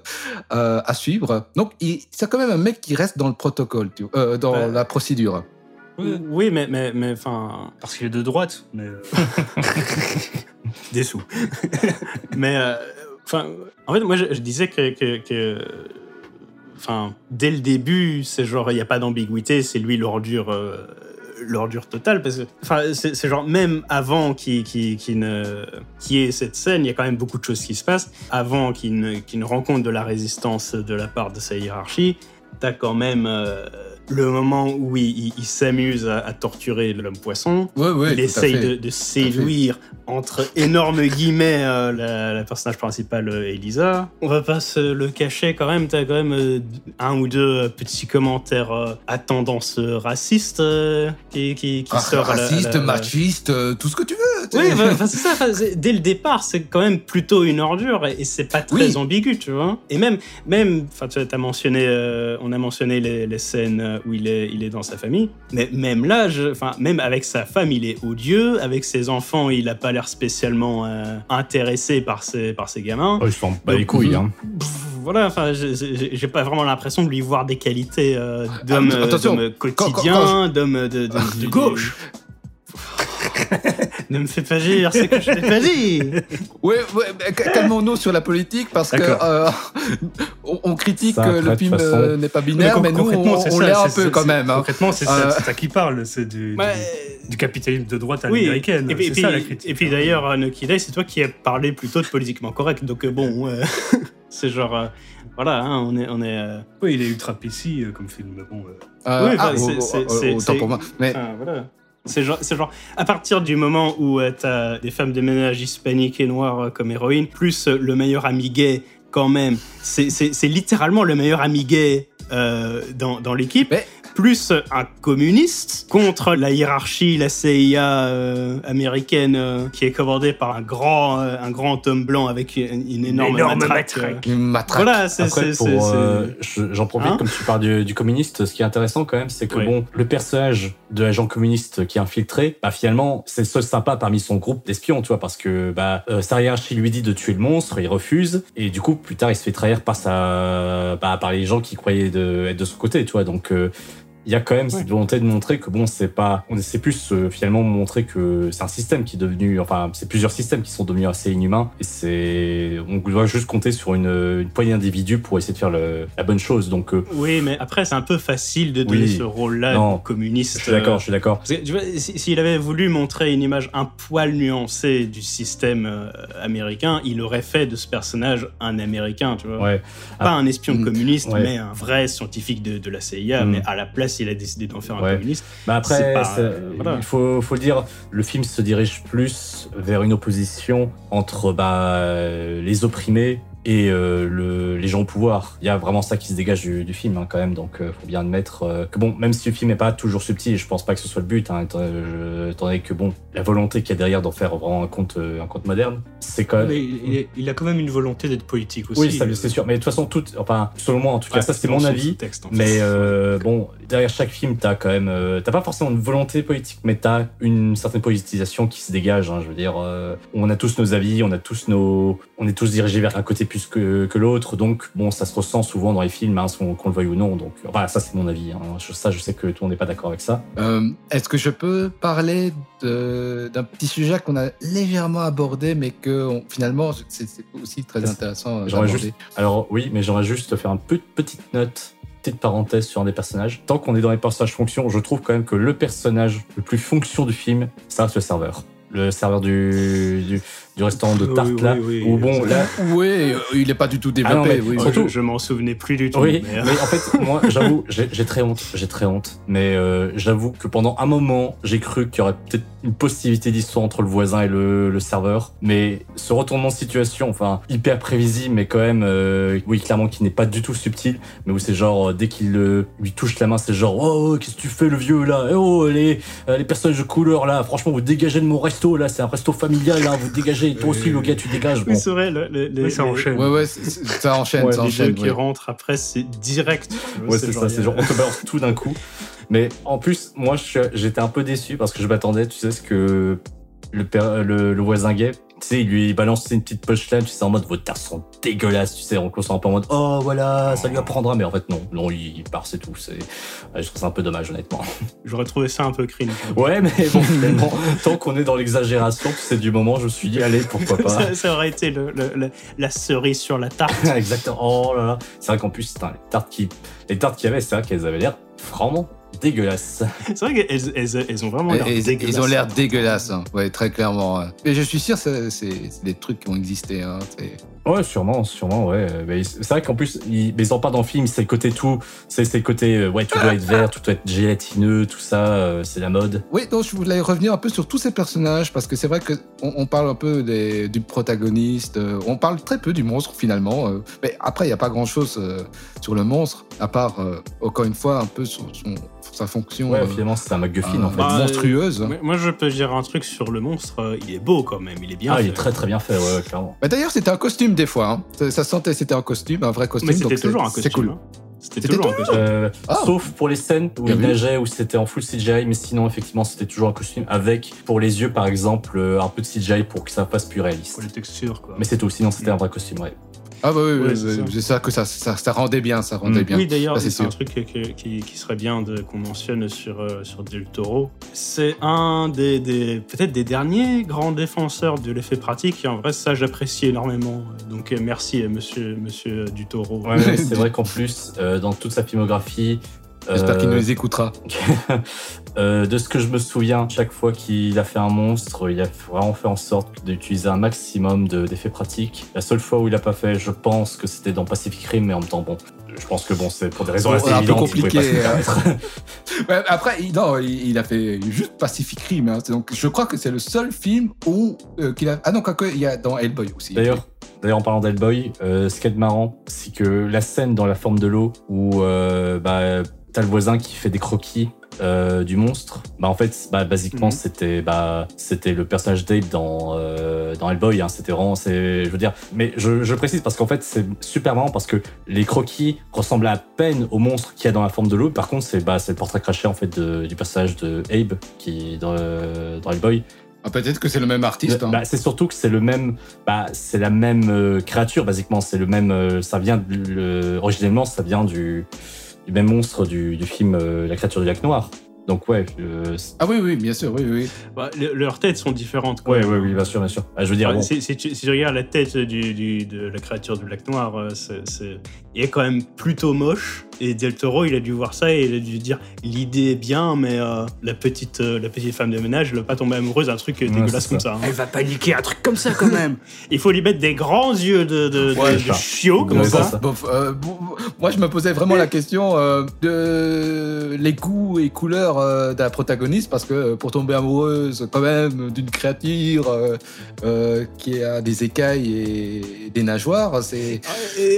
euh, à suivre. Donc, c'est quand même un mec qui reste dans le protocole, tu vois, euh, dans Ouais. la procédure. Oui, mais mais mais enfin parce qu'il est de droite. Mais des sous. Mais, euh, enfin, en fait, moi, je, je disais que, que, que- enfin, dès le début, c'est genre, il n'y a pas d'ambiguïté, c'est lui l'ordure, euh, l'ordure totale, parce que, enfin, c'est genre, même avant qu'il qu'il- qu'il ne, qu'il y ait cette scène, il y a quand même beaucoup de choses qui se passent. Avant qu'il ne, qu'il ne rencontre de la résistance de la part de sa hiérarchie, t'as quand même euh, le moment où il, il- il s'amuse à, à torturer l'homme poisson. Ouais, ouais, il essaye de, de séduire entre énormes guillemets euh, la, la personnage principale euh, Elisa. On va pas se le cacher quand même, t'as quand même euh, un ou deux petits commentaires euh, à tendance raciste qui, qui, qui Ah, la- à raciste, la- machiste, tout ce que tu veux. oui, bah, c'est ça. dès le départ, c'est quand même plutôt une ordure et, et c'est pas très Oui. ambigu, tu vois. Et même, même, enfin, tu as mentionné, on a mentionné les, les scènes où il est, il est dans sa famille. Mais même là, enfin, même avec sa femme, il est odieux. Avec ses enfants, il a pas l'air spécialement euh, intéressé par ses, par ses gamins. Oh, ils s'en bat les couilles, hein. Pff, Voilà, enfin, j'ai- pas vraiment l'impression de lui voir des qualités euh, d'homme Ah, d'homme quotidien, d'homme de, de, de du- gauche. ne me fais pas dire ce que je t'ai pas dit. Ouais, ouais, mais ca- calmons-nous sur la politique parce que euh, on, on critique que le film façon- euh, n'est pas binaire, mais, nous, concrètement, on, c'est on ça, l'est un peu quand même. hein. Concrètement, c'est Euh, ça, qui parle. C'est du, Ouais, Du capitalisme de droite à Oui, l'américaine. Et puis, et C'est puis- ça la critique. et puis d'ailleurs, Nucky Day, c'est toi qui as parlé plutôt de politiquement correct. Donc euh, bon, euh, c'est genre, euh, voilà, hein, on est, on est. euh, Oui, il est ultra PC euh, comme film, mais bon. euh, Euh, Oui, ah, c'est- oh, c'est- oh, c'est- autant pour moi. Mais enfin, voilà. C'est genre, à partir du moment où euh, t'as des femmes de ménage hispaniques et noires euh, comme héroïnes, plus euh, le meilleur ami gay, quand même, c'est littéralement le meilleur ami gay euh, dans, dans l'équipe, plus un communiste contre la hiérarchie, la CIA euh, américaine euh, qui est commandée par un grand, euh, un grand homme blanc avec une, une énorme, énorme matraque. matraque. une matraque. Voilà, c'est euh, j'en profite, Hein comme tu parles du, du communiste, ce qui est intéressant quand même, c'est que Oui. bon, le personnage de l'agent communiste qui est infiltré, bah finalement, c'est le seul sympa parmi son groupe d'espions, tu vois, parce que bah, euh, sa hiérarchie lui dit de tuer le monstre, il refuse, et du coup, plus tard, il se fait trahir par sa, bah, par les gens qui croyaient de, être de son côté, tu vois, donc. Euh, il y a quand même cette volonté de montrer que bon, c'est pas, on essaie plus euh, finalement montrer que c'est un système qui est devenu, enfin, c'est plusieurs systèmes qui sont devenus assez inhumains et c'est, on doit juste compter sur une, une poignée d'individus pour essayer de faire le- la bonne chose. Donc, euh, Oui, mais après, c'est un peu facile de donner Oui. ce rôle-là Non. au communiste. je suis d'accord, euh, je suis d'accord. Si- s'il avait voulu montrer une image un poil nuancée du système euh, américain, il aurait fait de ce personnage un américain, tu vois. Ouais. Pas un espion Mm. communiste, Ouais. mais un vrai scientifique de, de la CIA. Mm. Mais à la place, il a décidé d'en faire un Ouais. communiste. Bah après, pas, euh, voilà. il faut, faut le dire, le film se dirige plus vers une opposition entre bah, euh, les opprimés et euh, le, les gens au pouvoir. Il y a vraiment ça qui se dégage du, du film hein, quand même, donc euh, faut bien admettre euh, que bon, même si le film n'est pas toujours subtil, et je pense pas que ce soit le but, hein, étant, étant donné que bon, la volonté qu'il y a derrière d'en faire vraiment un conte, euh, un conte moderne, c'est quand même. Mais il, il est- il a quand même une volonté d'être politique aussi. oui, euh, c'est sûr. Mais de toute façon, tout, enfin, selon moi, en tout cas, ça c'est mon avis. sous-texte, en fait. Mais bon, derrière chaque film, t'as quand même, t'as pas forcément une volonté politique, mais t'as une certaine politisation qui se dégage. hein, je veux dire, on a tous nos avis, on a tous nos, on est tous dirigés vers un côté plus que, que l'autre. Donc bon, ça se ressent souvent dans les films, hein, qu'on le veuille ou non. Donc voilà, ça c'est mon avis. hein. Je- ça, je sais que tout le monde n'est pas d'accord avec ça. Euh, Est-ce que je peux parler de- d'un petit sujet qu'on a légèrement abordé, mais que on- finalement c'est aussi très intéressant euh, juste, alors oui, mais j'aimerais juste faire une pe- petite note. Petite parenthèse sur un des personnages. Tant qu'on est dans les personnages fonctions, je trouve quand même que le personnage le plus fonction du film, ça reste le serveur. Le serveur du, du, du restaurant de tarte oui, là. oui, où bon, là, Oui, euh, il n'est pas du tout Ah non, développé. mais oui, oui. surtout- je, je m'en souvenais plus du tout. Oui, mais, mais en fait, moi, j'avoue, j'ai très honte, j'ai très honte. Mais euh, j'avoue que pendant un moment, j'ai cru qu'il y aurait peut-être une possibilité d'histoire entre le voisin et le, le serveur. Mais ce retournement de situation, enfin, hyper prévisible, mais quand même, euh, oui, clairement, qui n'est pas du tout subtil, mais où c'est genre, dès qu'il euh, lui touche la main, c'est genre, oh, oh, qu'est-ce que tu fais, le vieux, là? Eh Oh, les, les personnages de couleur, là, franchement, vous dégagez de mon resto, là, c'est un resto familial, là, vous dégagez, toi aussi, le gars, tu dégages. Bon. oui, c'est vrai. le- le- Oui, ça les- enchaîne. Ouais, ouais, ça enchaîne, Ouais, ça Les deux enchaîne. qui rentrent après, c'est direct. vois, Ouais, c'est ça, c'est genre, on te balance tout d'un coup. Mais en plus, moi, je suis- j'étais un peu déçu parce que je m'attendais, tu sais, ce que le, père- le, le voisin gay, tu sais, il lui balance une petite punchline, tu sais, en mode, vos terres sont dégueulasses, tu sais, on un peu en mode, oh voilà, ça lui apprendra, mais en fait, non, non, il part, c'est tout. C'est, je trouve ça un peu dommage, honnêtement. J'aurais trouvé ça un peu cringe. Ouais, mais bon, finalement, tant qu'on est dans l'exagération, sais, du moment, je me suis dit, allez, pourquoi pas. ça, ça aurait été le- le- le- la cerise sur la tarte. Exactement. Oh là là. C'est vrai qu'en plus, les tartes qui, les tartes qu'il y avait, c'est vrai qu'elles avaient l'air vraiment dégueulasses. C'est vrai qu'elles elles, elles ont vraiment l'air dégueulasses. ils ont l'air dégueulasses, hein. ouais, très clairement. Mais je suis sûr, c'est c'est- c'est des trucs qui ont existé. Hein. c'est- Ouais, sûrement, sûrement, ouais. Mais c'est vrai qu'en plus, ils, mais ils en parlent dans le film, c'est le côté tout, c'est c'est le côté, euh, ouais, tout doit être vert, tout doit être gélatineux, tout ça, euh, c'est la mode. Oui, donc je voulais revenir un peu sur tous ces personnages parce que c'est vrai qu'on on parle un peu des- du protagoniste, euh, on parle très peu du monstre finalement. euh, mais après, il n'y a pas grand-chose euh, sur le monstre à part, euh, encore une fois, un peu son, son- sa fonction Ouais, euh, finalement, c'est un MacGuffin, euh, en fait. Bah, monstrueuse. Moi, je peux dire un truc sur le monstre. euh, Il est beau quand même. Il est bien. ah, il est très très bien fait, ouais, clairement. Mais d'ailleurs, c'était un costume des fois. hein. Ça, ça sentait c'était un costume, un vrai costume. Mais donc c'était toujours un C'est costume. cool. hein. C'était C'était toujours un costume. Euh, Ah. Sauf pour les scènes où Bien il vu. neigeait, où c'était en full CGI, mais sinon, effectivement, c'était toujours un costume avec, pour les yeux, par exemple, euh, un peu de CGI pour que ça fasse plus réaliste. Pour les textures, quoi. Mais c'est tout, sinon c'était un vrai costume, ouais. Ah bah oui, oui, Ouais, oui, c'est ça. que ça, ça, ça rendait bien, ça rendait Mm. bien. Oui, d'ailleurs, c'est un truc que- que- qui, qui serait bien qu'on mentionne sur, euh, sur Del Toro. C'est un des, des- peut-être des derniers grands défenseurs de l'effet pratique. Et en vrai, ça, j'apprécie énormément. Donc, euh, merci, euh, monsieur, monsieur du Toro. Ouais, c'est vrai qu'en plus, euh, dans toute sa filmographie, J'espère qu'il Euh, nous les écoutera. Euh, de ce que je me souviens, chaque fois qu'il a fait un monstre, il a vraiment fait en sorte d'utiliser un maximum de- d'effets pratiques. La seule fois où il a pas fait, je pense que c'était dans Pacific Rim, mais en même temps, bon, je pense que bon, c'est pour des raisons assez un peu évidentes. il pouvait pas se compliqué, le permettre. Ouais, après, il, non, il, il a fait juste Pacific Rim. hein. Donc, je crois que c'est le seul film où euh, qu'il a. Ah non, quoique, il y a dans Hellboy aussi. D'ailleurs, d'ailleurs, en parlant d'Hellboy, euh, ce qui est marrant, c'est que la scène dans la forme de l'eau où euh, bah, t'as le voisin qui fait des croquis euh, du monstre, bah en fait, bah, basiquement, Mhm. c'était bah, c'était le personnage d'Abe dans euh, dans Hellboy. Hein, c'était vraiment, c'est, je veux dire, mais je, je précise parce qu'en fait, c'est super marrant parce que les croquis ressemblent à peine au monstre qu'il y a dans la forme de l'eau. Par contre, c'est bah, c'est le portrait craché en fait de- du personnage de Abe qui dans, euh, dans Hellboy. Ah, Peut-être que c'est le même artiste. hein. Bah, c'est surtout que c'est le même, bah, c'est la même euh, créature basiquement. C'est le même, euh, ça vient de- le, originellement, ça vient du, du même monstre du, du film euh, La créature du lac noir. Donc ouais, euh, c'est- Ah oui, oui, bien sûr, oui, oui. Bah, le- leurs têtes sont différentes. quand ouais, ouais, oui, bien sûr, bien sûr. Ah, je veux dire, Enfin, bon, si, si tu, si tu regardes la tête du, du- de la créature du lac noir, euh, c'est, il est quand même plutôt moche. Et Del Toro, il a dû voir ça et il a dû dire l'idée est bien, mais euh, la, petite, euh, la petite femme de ménage, elle va pas tomber amoureuse d'un truc Ouais, dégueulasse comme ça. ça. hein. Elle va paniquer un truc comme ça quand même. Il faut lui mettre des grands yeux de, de, Ouais, de chiot comme Ouais, ça. euh, bon, moi, je me posais vraiment la question euh, de les goûts et couleurs euh, de la protagoniste parce que euh, pour tomber amoureuse quand même d'une créature euh, qui a des écailles et des nageoires, c'est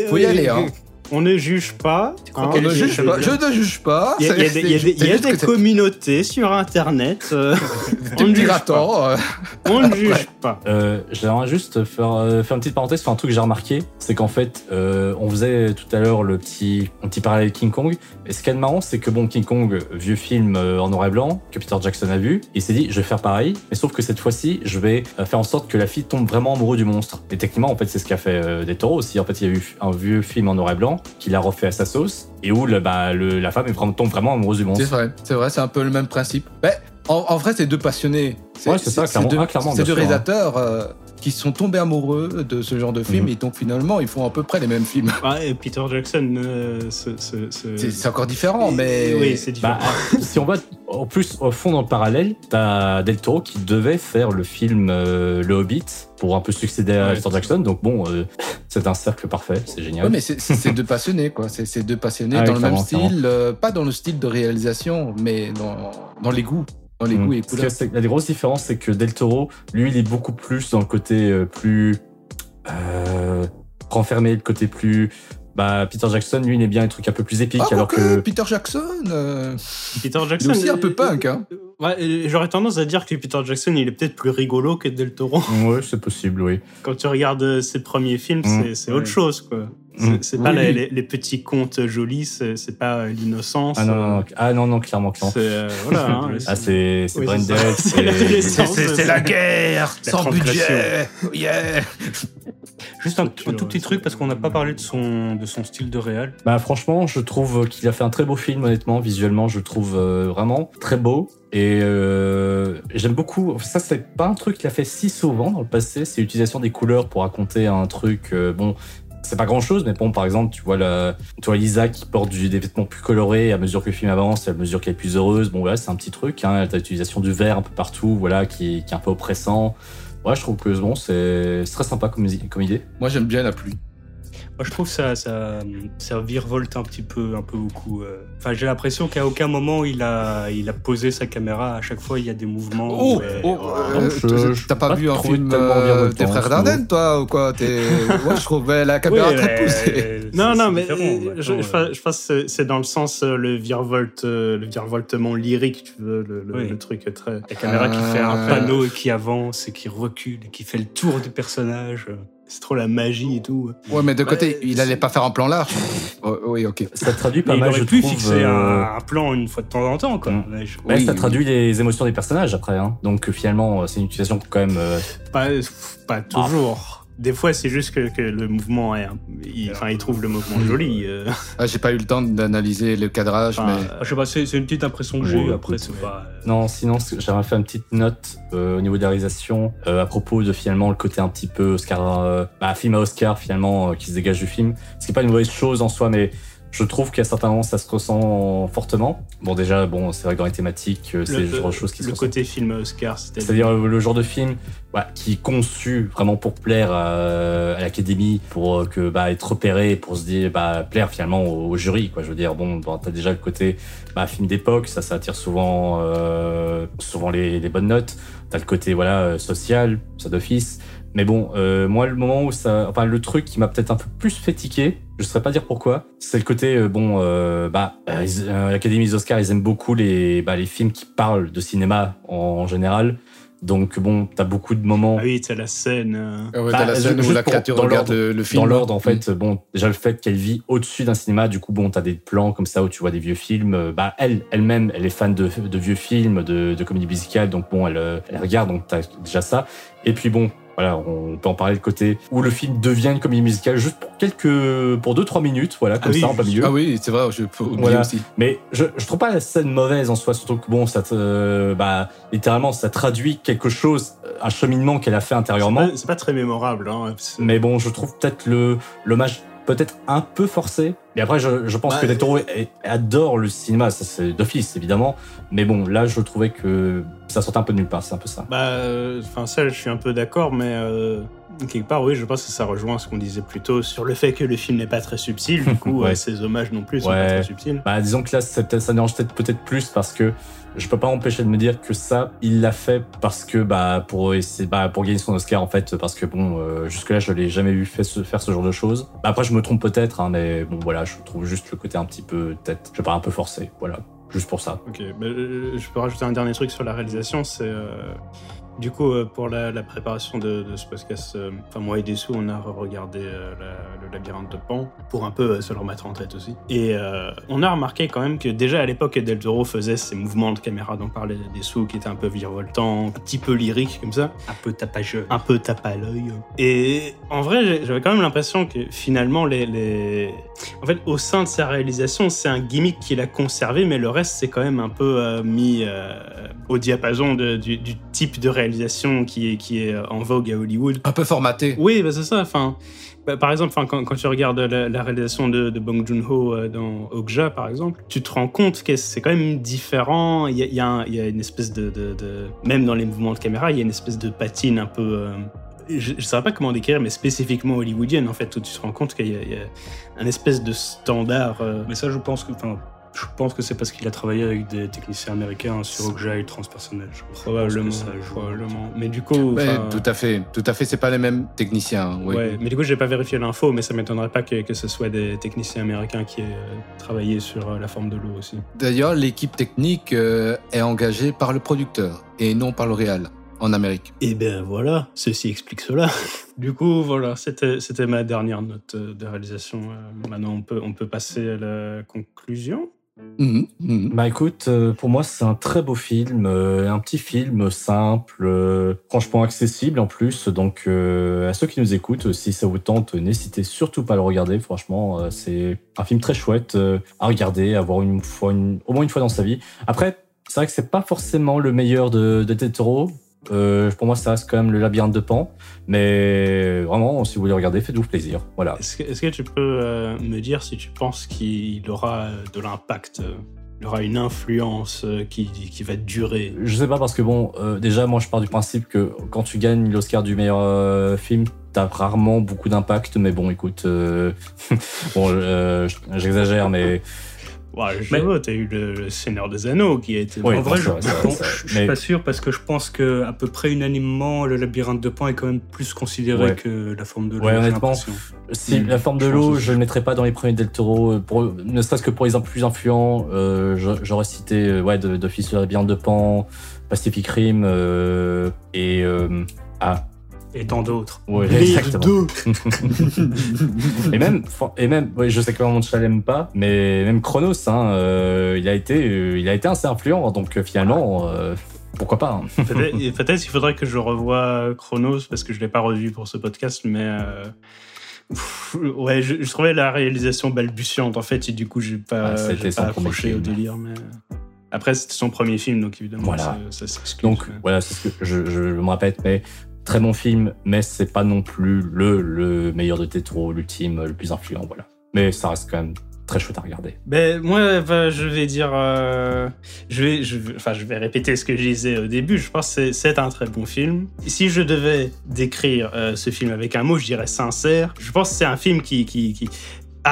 faut y aller. Hein. On ne juge pas. hein. On ne juge pas. Je ne juge pas. Il y a, y des, y a y a communautés sur Internet. euh, on ne juge pas. euh. On ne juge pas. Euh, J'aimerais juste faire, euh, faire une petite parenthèse sur un truc que j'ai remarqué, c'est qu'en fait, euh, on faisait tout à l'heure le petit, un petit parallèle avec King Kong, et ce qui est marrant, c'est que bon, King Kong, vieux film euh, en noir et blanc, que Peter Jackson a vu, il s'est dit, je vais faire pareil, mais sauf que cette fois-ci, je vais euh, faire en sorte que la fille tombe vraiment amoureux du monstre. Et techniquement, en fait, c'est ce qu'a fait euh, Des Toro aussi. En fait, il y a eu un vieux film en noir et blanc qu'il a refait à sa sauce, et où le, bah, le- la femme tombe vraiment amoureuse du C'est monstre. vrai, c'est vrai, c'est un peu le même principe. Mais en, en vrai, c'est deux passionnés. Ouais, c'est ça, clairement. deux, Ah, clairement, c'est deux sûr, hein. réalisateurs euh, qui sont tombés amoureux de ce genre de film Mhm. et donc finalement, ils font à peu près les mêmes films. Ouais, et Peter Jackson, euh, ce- ce- ce- C'est encore différent, mais. Oui, c'est différent. Bah, si on va en plus au fond dans le parallèle, t'as Del Toro qui devait faire le film euh, Le Hobbit pour un peu succéder à Ouais, Peter Jackson. Donc bon, euh, c'est un cercle parfait, c'est génial. Ouais, mais c'est- deux passionnés, quoi. C'est deux passionnés Ah oui, dans le même style, euh, pas dans le style de réalisation, mais dans, dans les goûts. Dans les Mm. goûts et Parce que la grosse différence, c'est que Del Toro, lui, il est beaucoup plus dans le côté euh, plus euh, renfermé, le côté plus. Bah, Peter Jackson, lui, il aime bien les trucs un peu plus épiques, Ah, alors que. Peter Jackson, euh, Peter il Jackson. est aussi un peu punk, hein. Ouais, j'aurais tendance à dire que Peter Jackson, il est peut-être plus rigolo que Del Toro. Ouais, c'est possible, oui. Quand tu regardes euh, ses premiers films, Mm. c'est c'est Ouais. autre chose, quoi. C'est Mm. c'est pas Oui, les, oui. les- les petits contes jolis, c'est pas euh, l'innocence. Ah non, non, non, ah, non, non, clairement, clairement. C'est euh, voilà. hein, Ah, c'est Oui, la guerre, La sans budget. Yeah. Juste un, un tout petit truc parce qu'on n'a pas parlé de son, de son style de réal. Bah franchement, je trouve qu'il a fait un très beau film, honnêtement, visuellement, je le trouve euh, vraiment très beau. Et euh, j'aime beaucoup. Ça, c'est pas un truc qu'il a fait si souvent dans le passé. C'est l'utilisation des couleurs pour raconter un truc. euh, bon, c'est pas grand chose, mais bon, par exemple, tu vois, la, Lisa qui porte des vêtements plus colorés à mesure que le film avance, à mesure qu'elle est plus heureuse. Bon, voilà, c'est un petit truc. Hein, T'as l'utilisation du vert un peu partout, voilà, qui, est un peu oppressant. Ouais, je trouve que bon, c'est très sympa comme idée. Moi, j'aime bien la pluie. Moi, je trouve que ça, ça, ça virevolte un petit peu, un peu beaucoup. euh. Enfin, j'ai l'impression qu'à aucun moment il a, il a posé sa caméra. À chaque fois, il y a des mouvements. Oh, ouais, oh, euh, t'as- pas pas vu un film tellement euh, des frères Dardenne, toi, ou quoi? T'es- Moi, je trouvais la caméra Oui, très euh, Non, non, mais euh, je, je, euh. pense- je pense que c'est- c'est dans le sens euh, le virevolte, euh, le virevoltement lyrique, tu veux, le, le- Oui. le truc très. La caméra qui fait un Euh, panneau et qui avance et qui recule et qui fait le tour du personnage. C'est trop la magie et tout. Ouais, mais de Bah, côté, il allait pas faire un plan large. Oh, oui, ok. Ça traduit pas Mais il mal, aurait je pu trouve. fixer euh, un, plan une fois de temps en temps, quoi. Mm. Mais je- Oui, ça oui. traduit les émotions des personnages après. Hein. Donc euh, finalement, euh, c'est une utilisation quand même. euh, Pas, pas toujours. Des fois, c'est juste que, que le mouvement est. il, enfin, il trouve le mouvement joli. euh. Ah, J'ai pas eu le temps d'analyser le cadrage, Enfin, mais. Ah, je sais pas, c'est c'est une petite impression que j'ai. Ouais, Après, c'est pas. euh, Non, sinon, j'aimerais faire une petite note euh, au niveau de la réalisation euh, à propos de finalement le côté un petit peu Oscar, euh, bah, film à Oscar finalement euh, qui se dégage du film. Ce qui est pas une mauvaise chose en soi, mais Je trouve qu'à certains moments, ça se ressent fortement. Bon, déjà, bon, c'est vrai que dans les thématiques, euh, c'est le, genre de choses qui se Le côté film Oscar, c'était. C'est-à-dire euh, le genre de film voilà, qui est conçu vraiment pour plaire à, à l'académie, pour euh, que bah, être repéré, pour se dire bah, plaire finalement au, au jury. Quoi. Je veux dire, bon, bon, t'as déjà le côté bah, film d'époque, ça, ça attire souvent, euh, souvent les, les bonnes notes. T'as le côté voilà euh, social, ça d'office. Mais bon, euh, moi, le moment où ça, enfin, le truc qui m'a peut-être un peu plus fait tiquer, je saurais pas dire pourquoi, c'est le côté euh, bon, euh, bah, l'Académie des Oscars, ils aiment beaucoup les, bah, les films qui parlent de cinéma en, en général. Donc bon, t'as beaucoup de moments. Ah oui, t'as la scène. euh, Ah ouais, Bah, t'as la scène où juste la pour- créature dans regarde l'ordre- le, le film. Dans l'ordre, en fait, bon, déjà le fait qu'elle vit au-dessus d'un cinéma, du coup, bon, t'as des plans comme ça où tu vois des vieux films. Bah, elle, elle-même, elle est fan de, de vieux films, de, de comédie musicale, donc bon, elle, elle regarde, donc t'as déjà ça. Et puis bon, voilà, on peut en parler le côté où le film devient une comédie musicale juste pour quelques, pour deux trois minutes, voilà, comme Ah oui, ça en plein milieu. Ah oui, c'est vrai, je peux oublier Voilà. aussi. Mais je, je trouve pas la scène mauvaise en soi, surtout que bon, ça, te, euh, bah, littéralement, ça traduit quelque chose, un cheminement qu'elle a fait intérieurement. pas, c'est pas très mémorable. Hein, Mais bon, je trouve peut-être le l'hommage peut-être un peu forcé. Mais après, je, je pense Ouais. que Del Toro est- adore le cinéma, ça c'est d'office évidemment. Mais bon, là, je trouvais que ça sortait un peu de nulle part, c'est un peu ça. Bah, euh, enfin, ça, je suis un peu d'accord, mais euh, quelque part, oui, je pense que ça rejoint ce qu'on disait plus tôt sur le fait que le film n'est pas très subtil. Du coup, Ouais. euh, ces hommages non plus sont Ouais. pas très subtils. Bah, disons que là, ça dérange peut-être peut-être plus parce que je peux pas m'empêcher de me dire que ça, il l'a fait parce que bah pour essayer, bah, pour gagner son Oscar en fait, parce que bon, euh, jusque là, je l'ai jamais vu fait ce- faire ce genre de choses. Bah, après, je me trompe peut-être, hein, mais bon, voilà, je trouve juste le côté un petit peu peut-être, je sais pas, un peu forcé, voilà, juste pour ça. Ok, euh, je peux rajouter un dernier truc sur la réalisation, c'est euh, du coup euh, pour la, la préparation de, de ce podcast, euh, enfin moi et Dessous, on a regardé le labyrinthe de Pan pour un peu euh, se le remettre en tête aussi. Et euh, on a remarqué quand même que déjà à l'époque, Del Toro faisait ces mouvements de caméra dont parlait Dessous, qui étaient un peu virevoltants, un petit peu lyriques comme ça, Un peu tapageux. un peu tape à l'œil. Et en vrai, j'avais quand même l'impression que finalement, les, les... En fait, au sein de sa réalisation, c'est un gimmick qu'il a conservé, mais le reste, c'est quand même un peu euh, mis euh, au diapason de- du, du type de réalisation qui est, qui est en vogue à Hollywood. Un peu formaté. Oui, bah c'est ça. Enfin, bah, par exemple, quand, quand tu regardes la, la réalisation de, de Bong Joon-ho euh, dans Okja, par exemple, tu te rends compte que c'est quand même différent. Il y a, il y a un- il y a une espèce de, de- de- Même dans les mouvements de caméra, il y a une espèce de patine un peu... euh, je ne saurais pas comment décrire, mais spécifiquement hollywoodienne, en fait, où tu te rends compte qu'il y, a- il y a un espèce de standard... euh, Mais ça, je pense que, enfin, je pense que c'est parce qu'il a travaillé avec des techniciens américains sur Okja et pense Probablement. Mais du coup, Ouais, tout à fait, tout à fait. C'est pas les mêmes techniciens. oui. Ouais, mais du coup, j'ai pas vérifié l'info, mais ça m'étonnerait pas que, que ce soit des techniciens américains qui aient euh, travaillé sur euh, la forme de l'eau aussi. D'ailleurs, l'équipe technique euh, est engagée par le producteur et non par le réal en Amérique. Et ben voilà, ceci explique cela. du coup, voilà, c'était c'était ma dernière note de réalisation. Maintenant, on peut, on peut passer à la conclusion. Mhm, mhm. Bah écoute, euh, pour moi c'est un très beau film, euh, un petit film simple, euh, franchement accessible en plus. Donc à ceux qui nous écoutent, si ça vous tente, n'hésitez surtout pas à le regarder. Franchement, c'est un film très chouette à regarder, à voir une fois, au moins une fois dans sa vie. Après, c'est vrai que c'est pas forcément le meilleur de, de Del Toro. Euh, pour moi, ça reste quand même le labyrinthe de Pan. Mais vraiment, si vous voulez regarder, faites-vous plaisir. Voilà. Est-ce que, tu peux euh, me dire si tu penses qu'il aura euh, de l'impact, il aura une influence qui, qui va durer? Je sais pas parce que bon, euh, déjà moi je pars du principe que quand tu gagnes l'Oscar du meilleur euh, film, t'as rarement beaucoup d'impact. Mais bon, écoute, euh, bon, j'exagère, mais Ouais, je Mais- vois, t'as eu le, Seigneur des Anneaux qui a été. Oui, en vrai, je, je- suis Mais- pas sûr parce que je pense que à peu près unanimement, le labyrinthe de Pan est quand même plus considéré Ouais. que la forme de l'eau. Ouais, honnêtement, si Mm, la forme de l'eau, je le mettrais pas dans les premiers Del Toro. euh, Pour, ne serait-ce que pour les plus influents, euh, j'aurais cité euh, ouais, d'office le labyrinthe de Pan, Pacific Rim euh, et euh, ah Et tant d'autres. ouais Les exactement. deux. et même, et même, ouais, je sais que mon chat l'aime pas, mais même Chronos, hein, euh, il a été, euh, il a été assez influent, donc euh, finalement, euh, pourquoi pas. hein. Peut-être qu'il faudrait que je revoie Chronos parce que je l'ai pas revu pour ce podcast, mais euh, ouais, je, je trouvais la réalisation balbutiante en fait, et du coup j'ai pas, Ah, pas accroché au film. délire. Mais après c'était son premier film, donc évidemment Voilà. ça, ça s'excuse. Donc mais- voilà, c'est ce que je, je me répète, mais très bon film, mais c'est pas non plus le, le meilleur de Tetro, l'ultime, le plus influent, voilà. Mais ça reste quand même très chouette à regarder. Ben, moi, je vais dire. euh, je, vais, je, enfin, je vais répéter ce que je disais au début. Je pense que c'est un très bon film. Si je devais décrire euh, ce film avec un mot, je dirais sincère. Je pense que c'est un film qui. qui, qui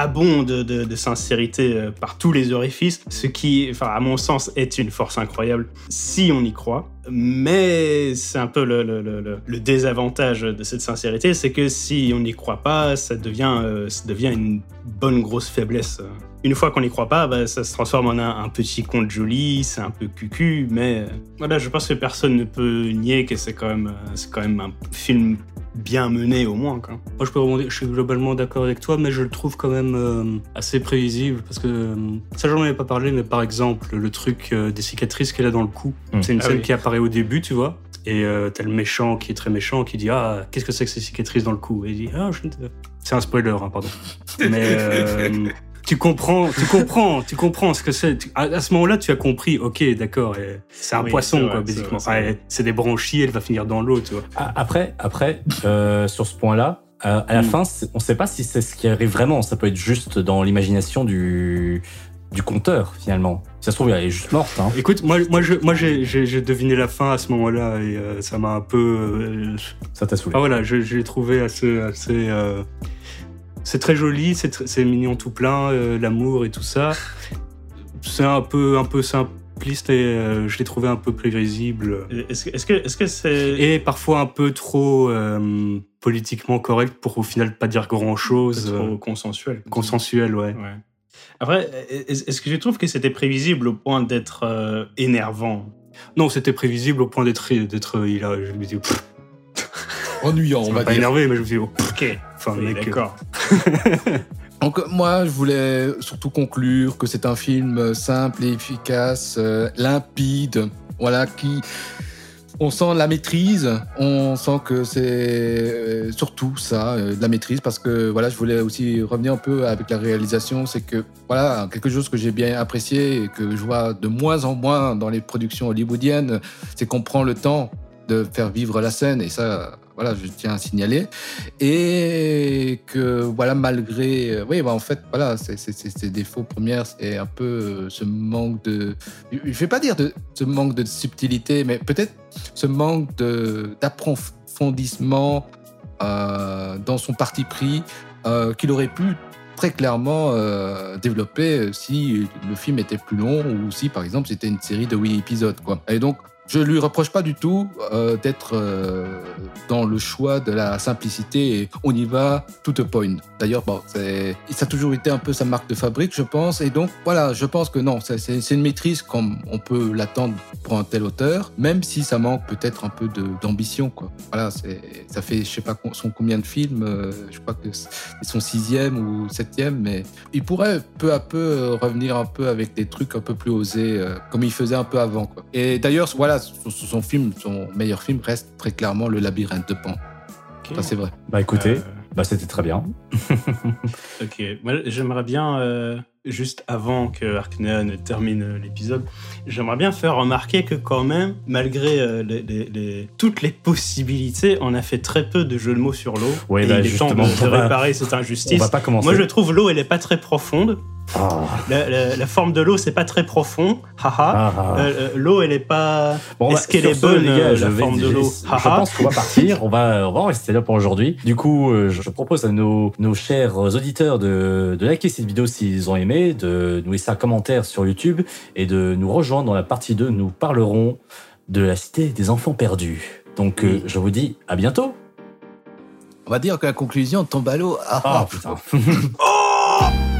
abonde de, sincérité euh, par tous les orifices, ce qui, enfin, à mon sens, est une force incroyable si on y croit. Mais c'est un peu le, désavantage de cette sincérité, c'est que si on n'y croit pas, ça devient, euh, une bonne grosse faiblesse. Une fois qu'on n'y croit pas, bah, ça se transforme en un, petit conte joli, c'est un peu cucu, mais euh, voilà, je pense que personne ne peut nier que c'est c'est quand même un film bien mené au moins. Quoi. Moi, je peux rebondir, je suis globalement d'accord avec toi, mais je le trouve quand même euh, assez prévisible parce que euh, ça, j'en avais pas parlé, mais par exemple, le truc euh, des cicatrices qu'elle a dans le cou, Mm. c'est une Ah scène oui. qui apparaît au début, tu vois. Et euh, t'as le méchant qui est très méchant qui dit Ah, qu'est-ce que c'est que ces cicatrices dans le cou? Et il dit Ah, je ne sais- C'est un spoiler, hein, pardon. Mais euh, tu comprends, tu comprends, tu comprends ce que c'est. À, à ce moment-là, tu as compris, ok, d'accord, c'est un Oui, poisson, vrai, quoi, c'est basiquement. c'est des branchies, elle va finir dans l'eau, tu vois. Après, après euh, sur ce point-là, euh, à la Mm. fin, on ne sait pas si c'est ce qui arrive vraiment. Ça peut être juste dans l'imagination du, du conteur, finalement. Si ça se trouve, elle est juste morte. Hein. Écoute, moi, moi, je, moi, j'ai, deviné la fin à ce moment-là et euh, ça m'a un peu. euh, Ça t'a saoulé. Ah voilà, je, je l'ai trouvé assez, assez. euh, c'est très joli, c'est, tr- c'est mignon tout plein, euh, l'amour et tout ça. C'est un peu, un peu simpliste et euh, je l'ai trouvé un peu prévisible Est-ce que, est-ce que, est-ce que c'est. et parfois un peu trop euh, politiquement correct pour au final pas dire grand-chose. c'est trop euh, consensuel consensuel, ouais. Ouais. Après, est-ce que tu trouves que c'était prévisible au point d'être euh, énervant? Non, c'était prévisible au point d'être, d'être, il a, je me dis, pff, Ennuyant, ça on va pas dire. énervé, mais je me dis, oh, Ok, enfin, oui, mec, d'accord. Donc moi, je voulais surtout conclure que c'est un film simple et efficace, euh, limpide, voilà, qui... On sent la maîtrise, on sent que c'est euh, surtout ça, euh, de la maîtrise, parce que voilà, je voulais aussi revenir un peu avec la réalisation, c'est que voilà, quelque chose que j'ai bien apprécié et que je vois de moins en moins dans les productions hollywoodiennes, c'est qu'on prend le temps de faire vivre la scène, et ça, voilà, je tiens à signaler. Et que voilà malgré euh, oui bah en fait voilà ses défauts premières c'est un peu euh, ce manque de je je vais pas dire ce manque de subtilité mais peut-être ce manque d'approfondissement euh, dans son parti pris qu'il aurait pu très clairement développer si le film était plus long ou si par exemple c'était une série de 8 épisodes quoi. Et donc je lui reproche pas du tout euh, d'être euh, dans le choix de la simplicité on y va tout point. D'ailleurs, bon, ça a toujours été un peu sa marque de fabrique, je pense. Et donc, voilà, je pense que non, c'est, une maîtrise comme on peut l'attendre pour un tel auteur, même si ça manque peut-être un peu d'ambition. Voilà, ça fait, je sais pas son combien de films, euh, je crois que c'est son sixième ou septième, mais il pourrait peu à peu revenir un peu avec des trucs un peu plus osés, comme il faisait un peu avant. Et d'ailleurs, voilà, son, son film, son meilleur film reste très clairement Le Labyrinthe de Pan. Ça, c'est vrai. Bah écoutez, Euh, bah, c'était très bien. Ok, moi j'aimerais bien, euh, juste avant que Arknea ne termine euh, l'épisode, j'aimerais bien faire remarquer que quand même, malgré euh, les- les- les- toutes les possibilités, on a fait très peu de jeux de mots sur l'eau. Ouais, et bah, il est temps de, réparer cette On injustice. va pas commencer. Moi je trouve l'eau, elle est pas très profonde. Ah, La, la- la forme de l'eau, c'est pas très profond. Haha. ah, ah. Euh, euh, l'eau, elle est pas. Bon, Est-ce bah, qu'elle est bonne, les gars, euh, je la vais- forme de l'eau Je Haha. pense qu'on va partir. On va, on va en rester là pour aujourd'hui. Du coup, euh, je propose à nos, nos chers auditeurs de, de liker cette vidéo s'ils ont aimé, de nous laisser un commentaire sur YouTube et de nous rejoindre dans la partie 2. Nous parlerons de la cité des enfants perdus. Donc, euh, je vous dis à bientôt. On va dire que la conclusion tombe à l'eau. Ah, Ah, ah, putain.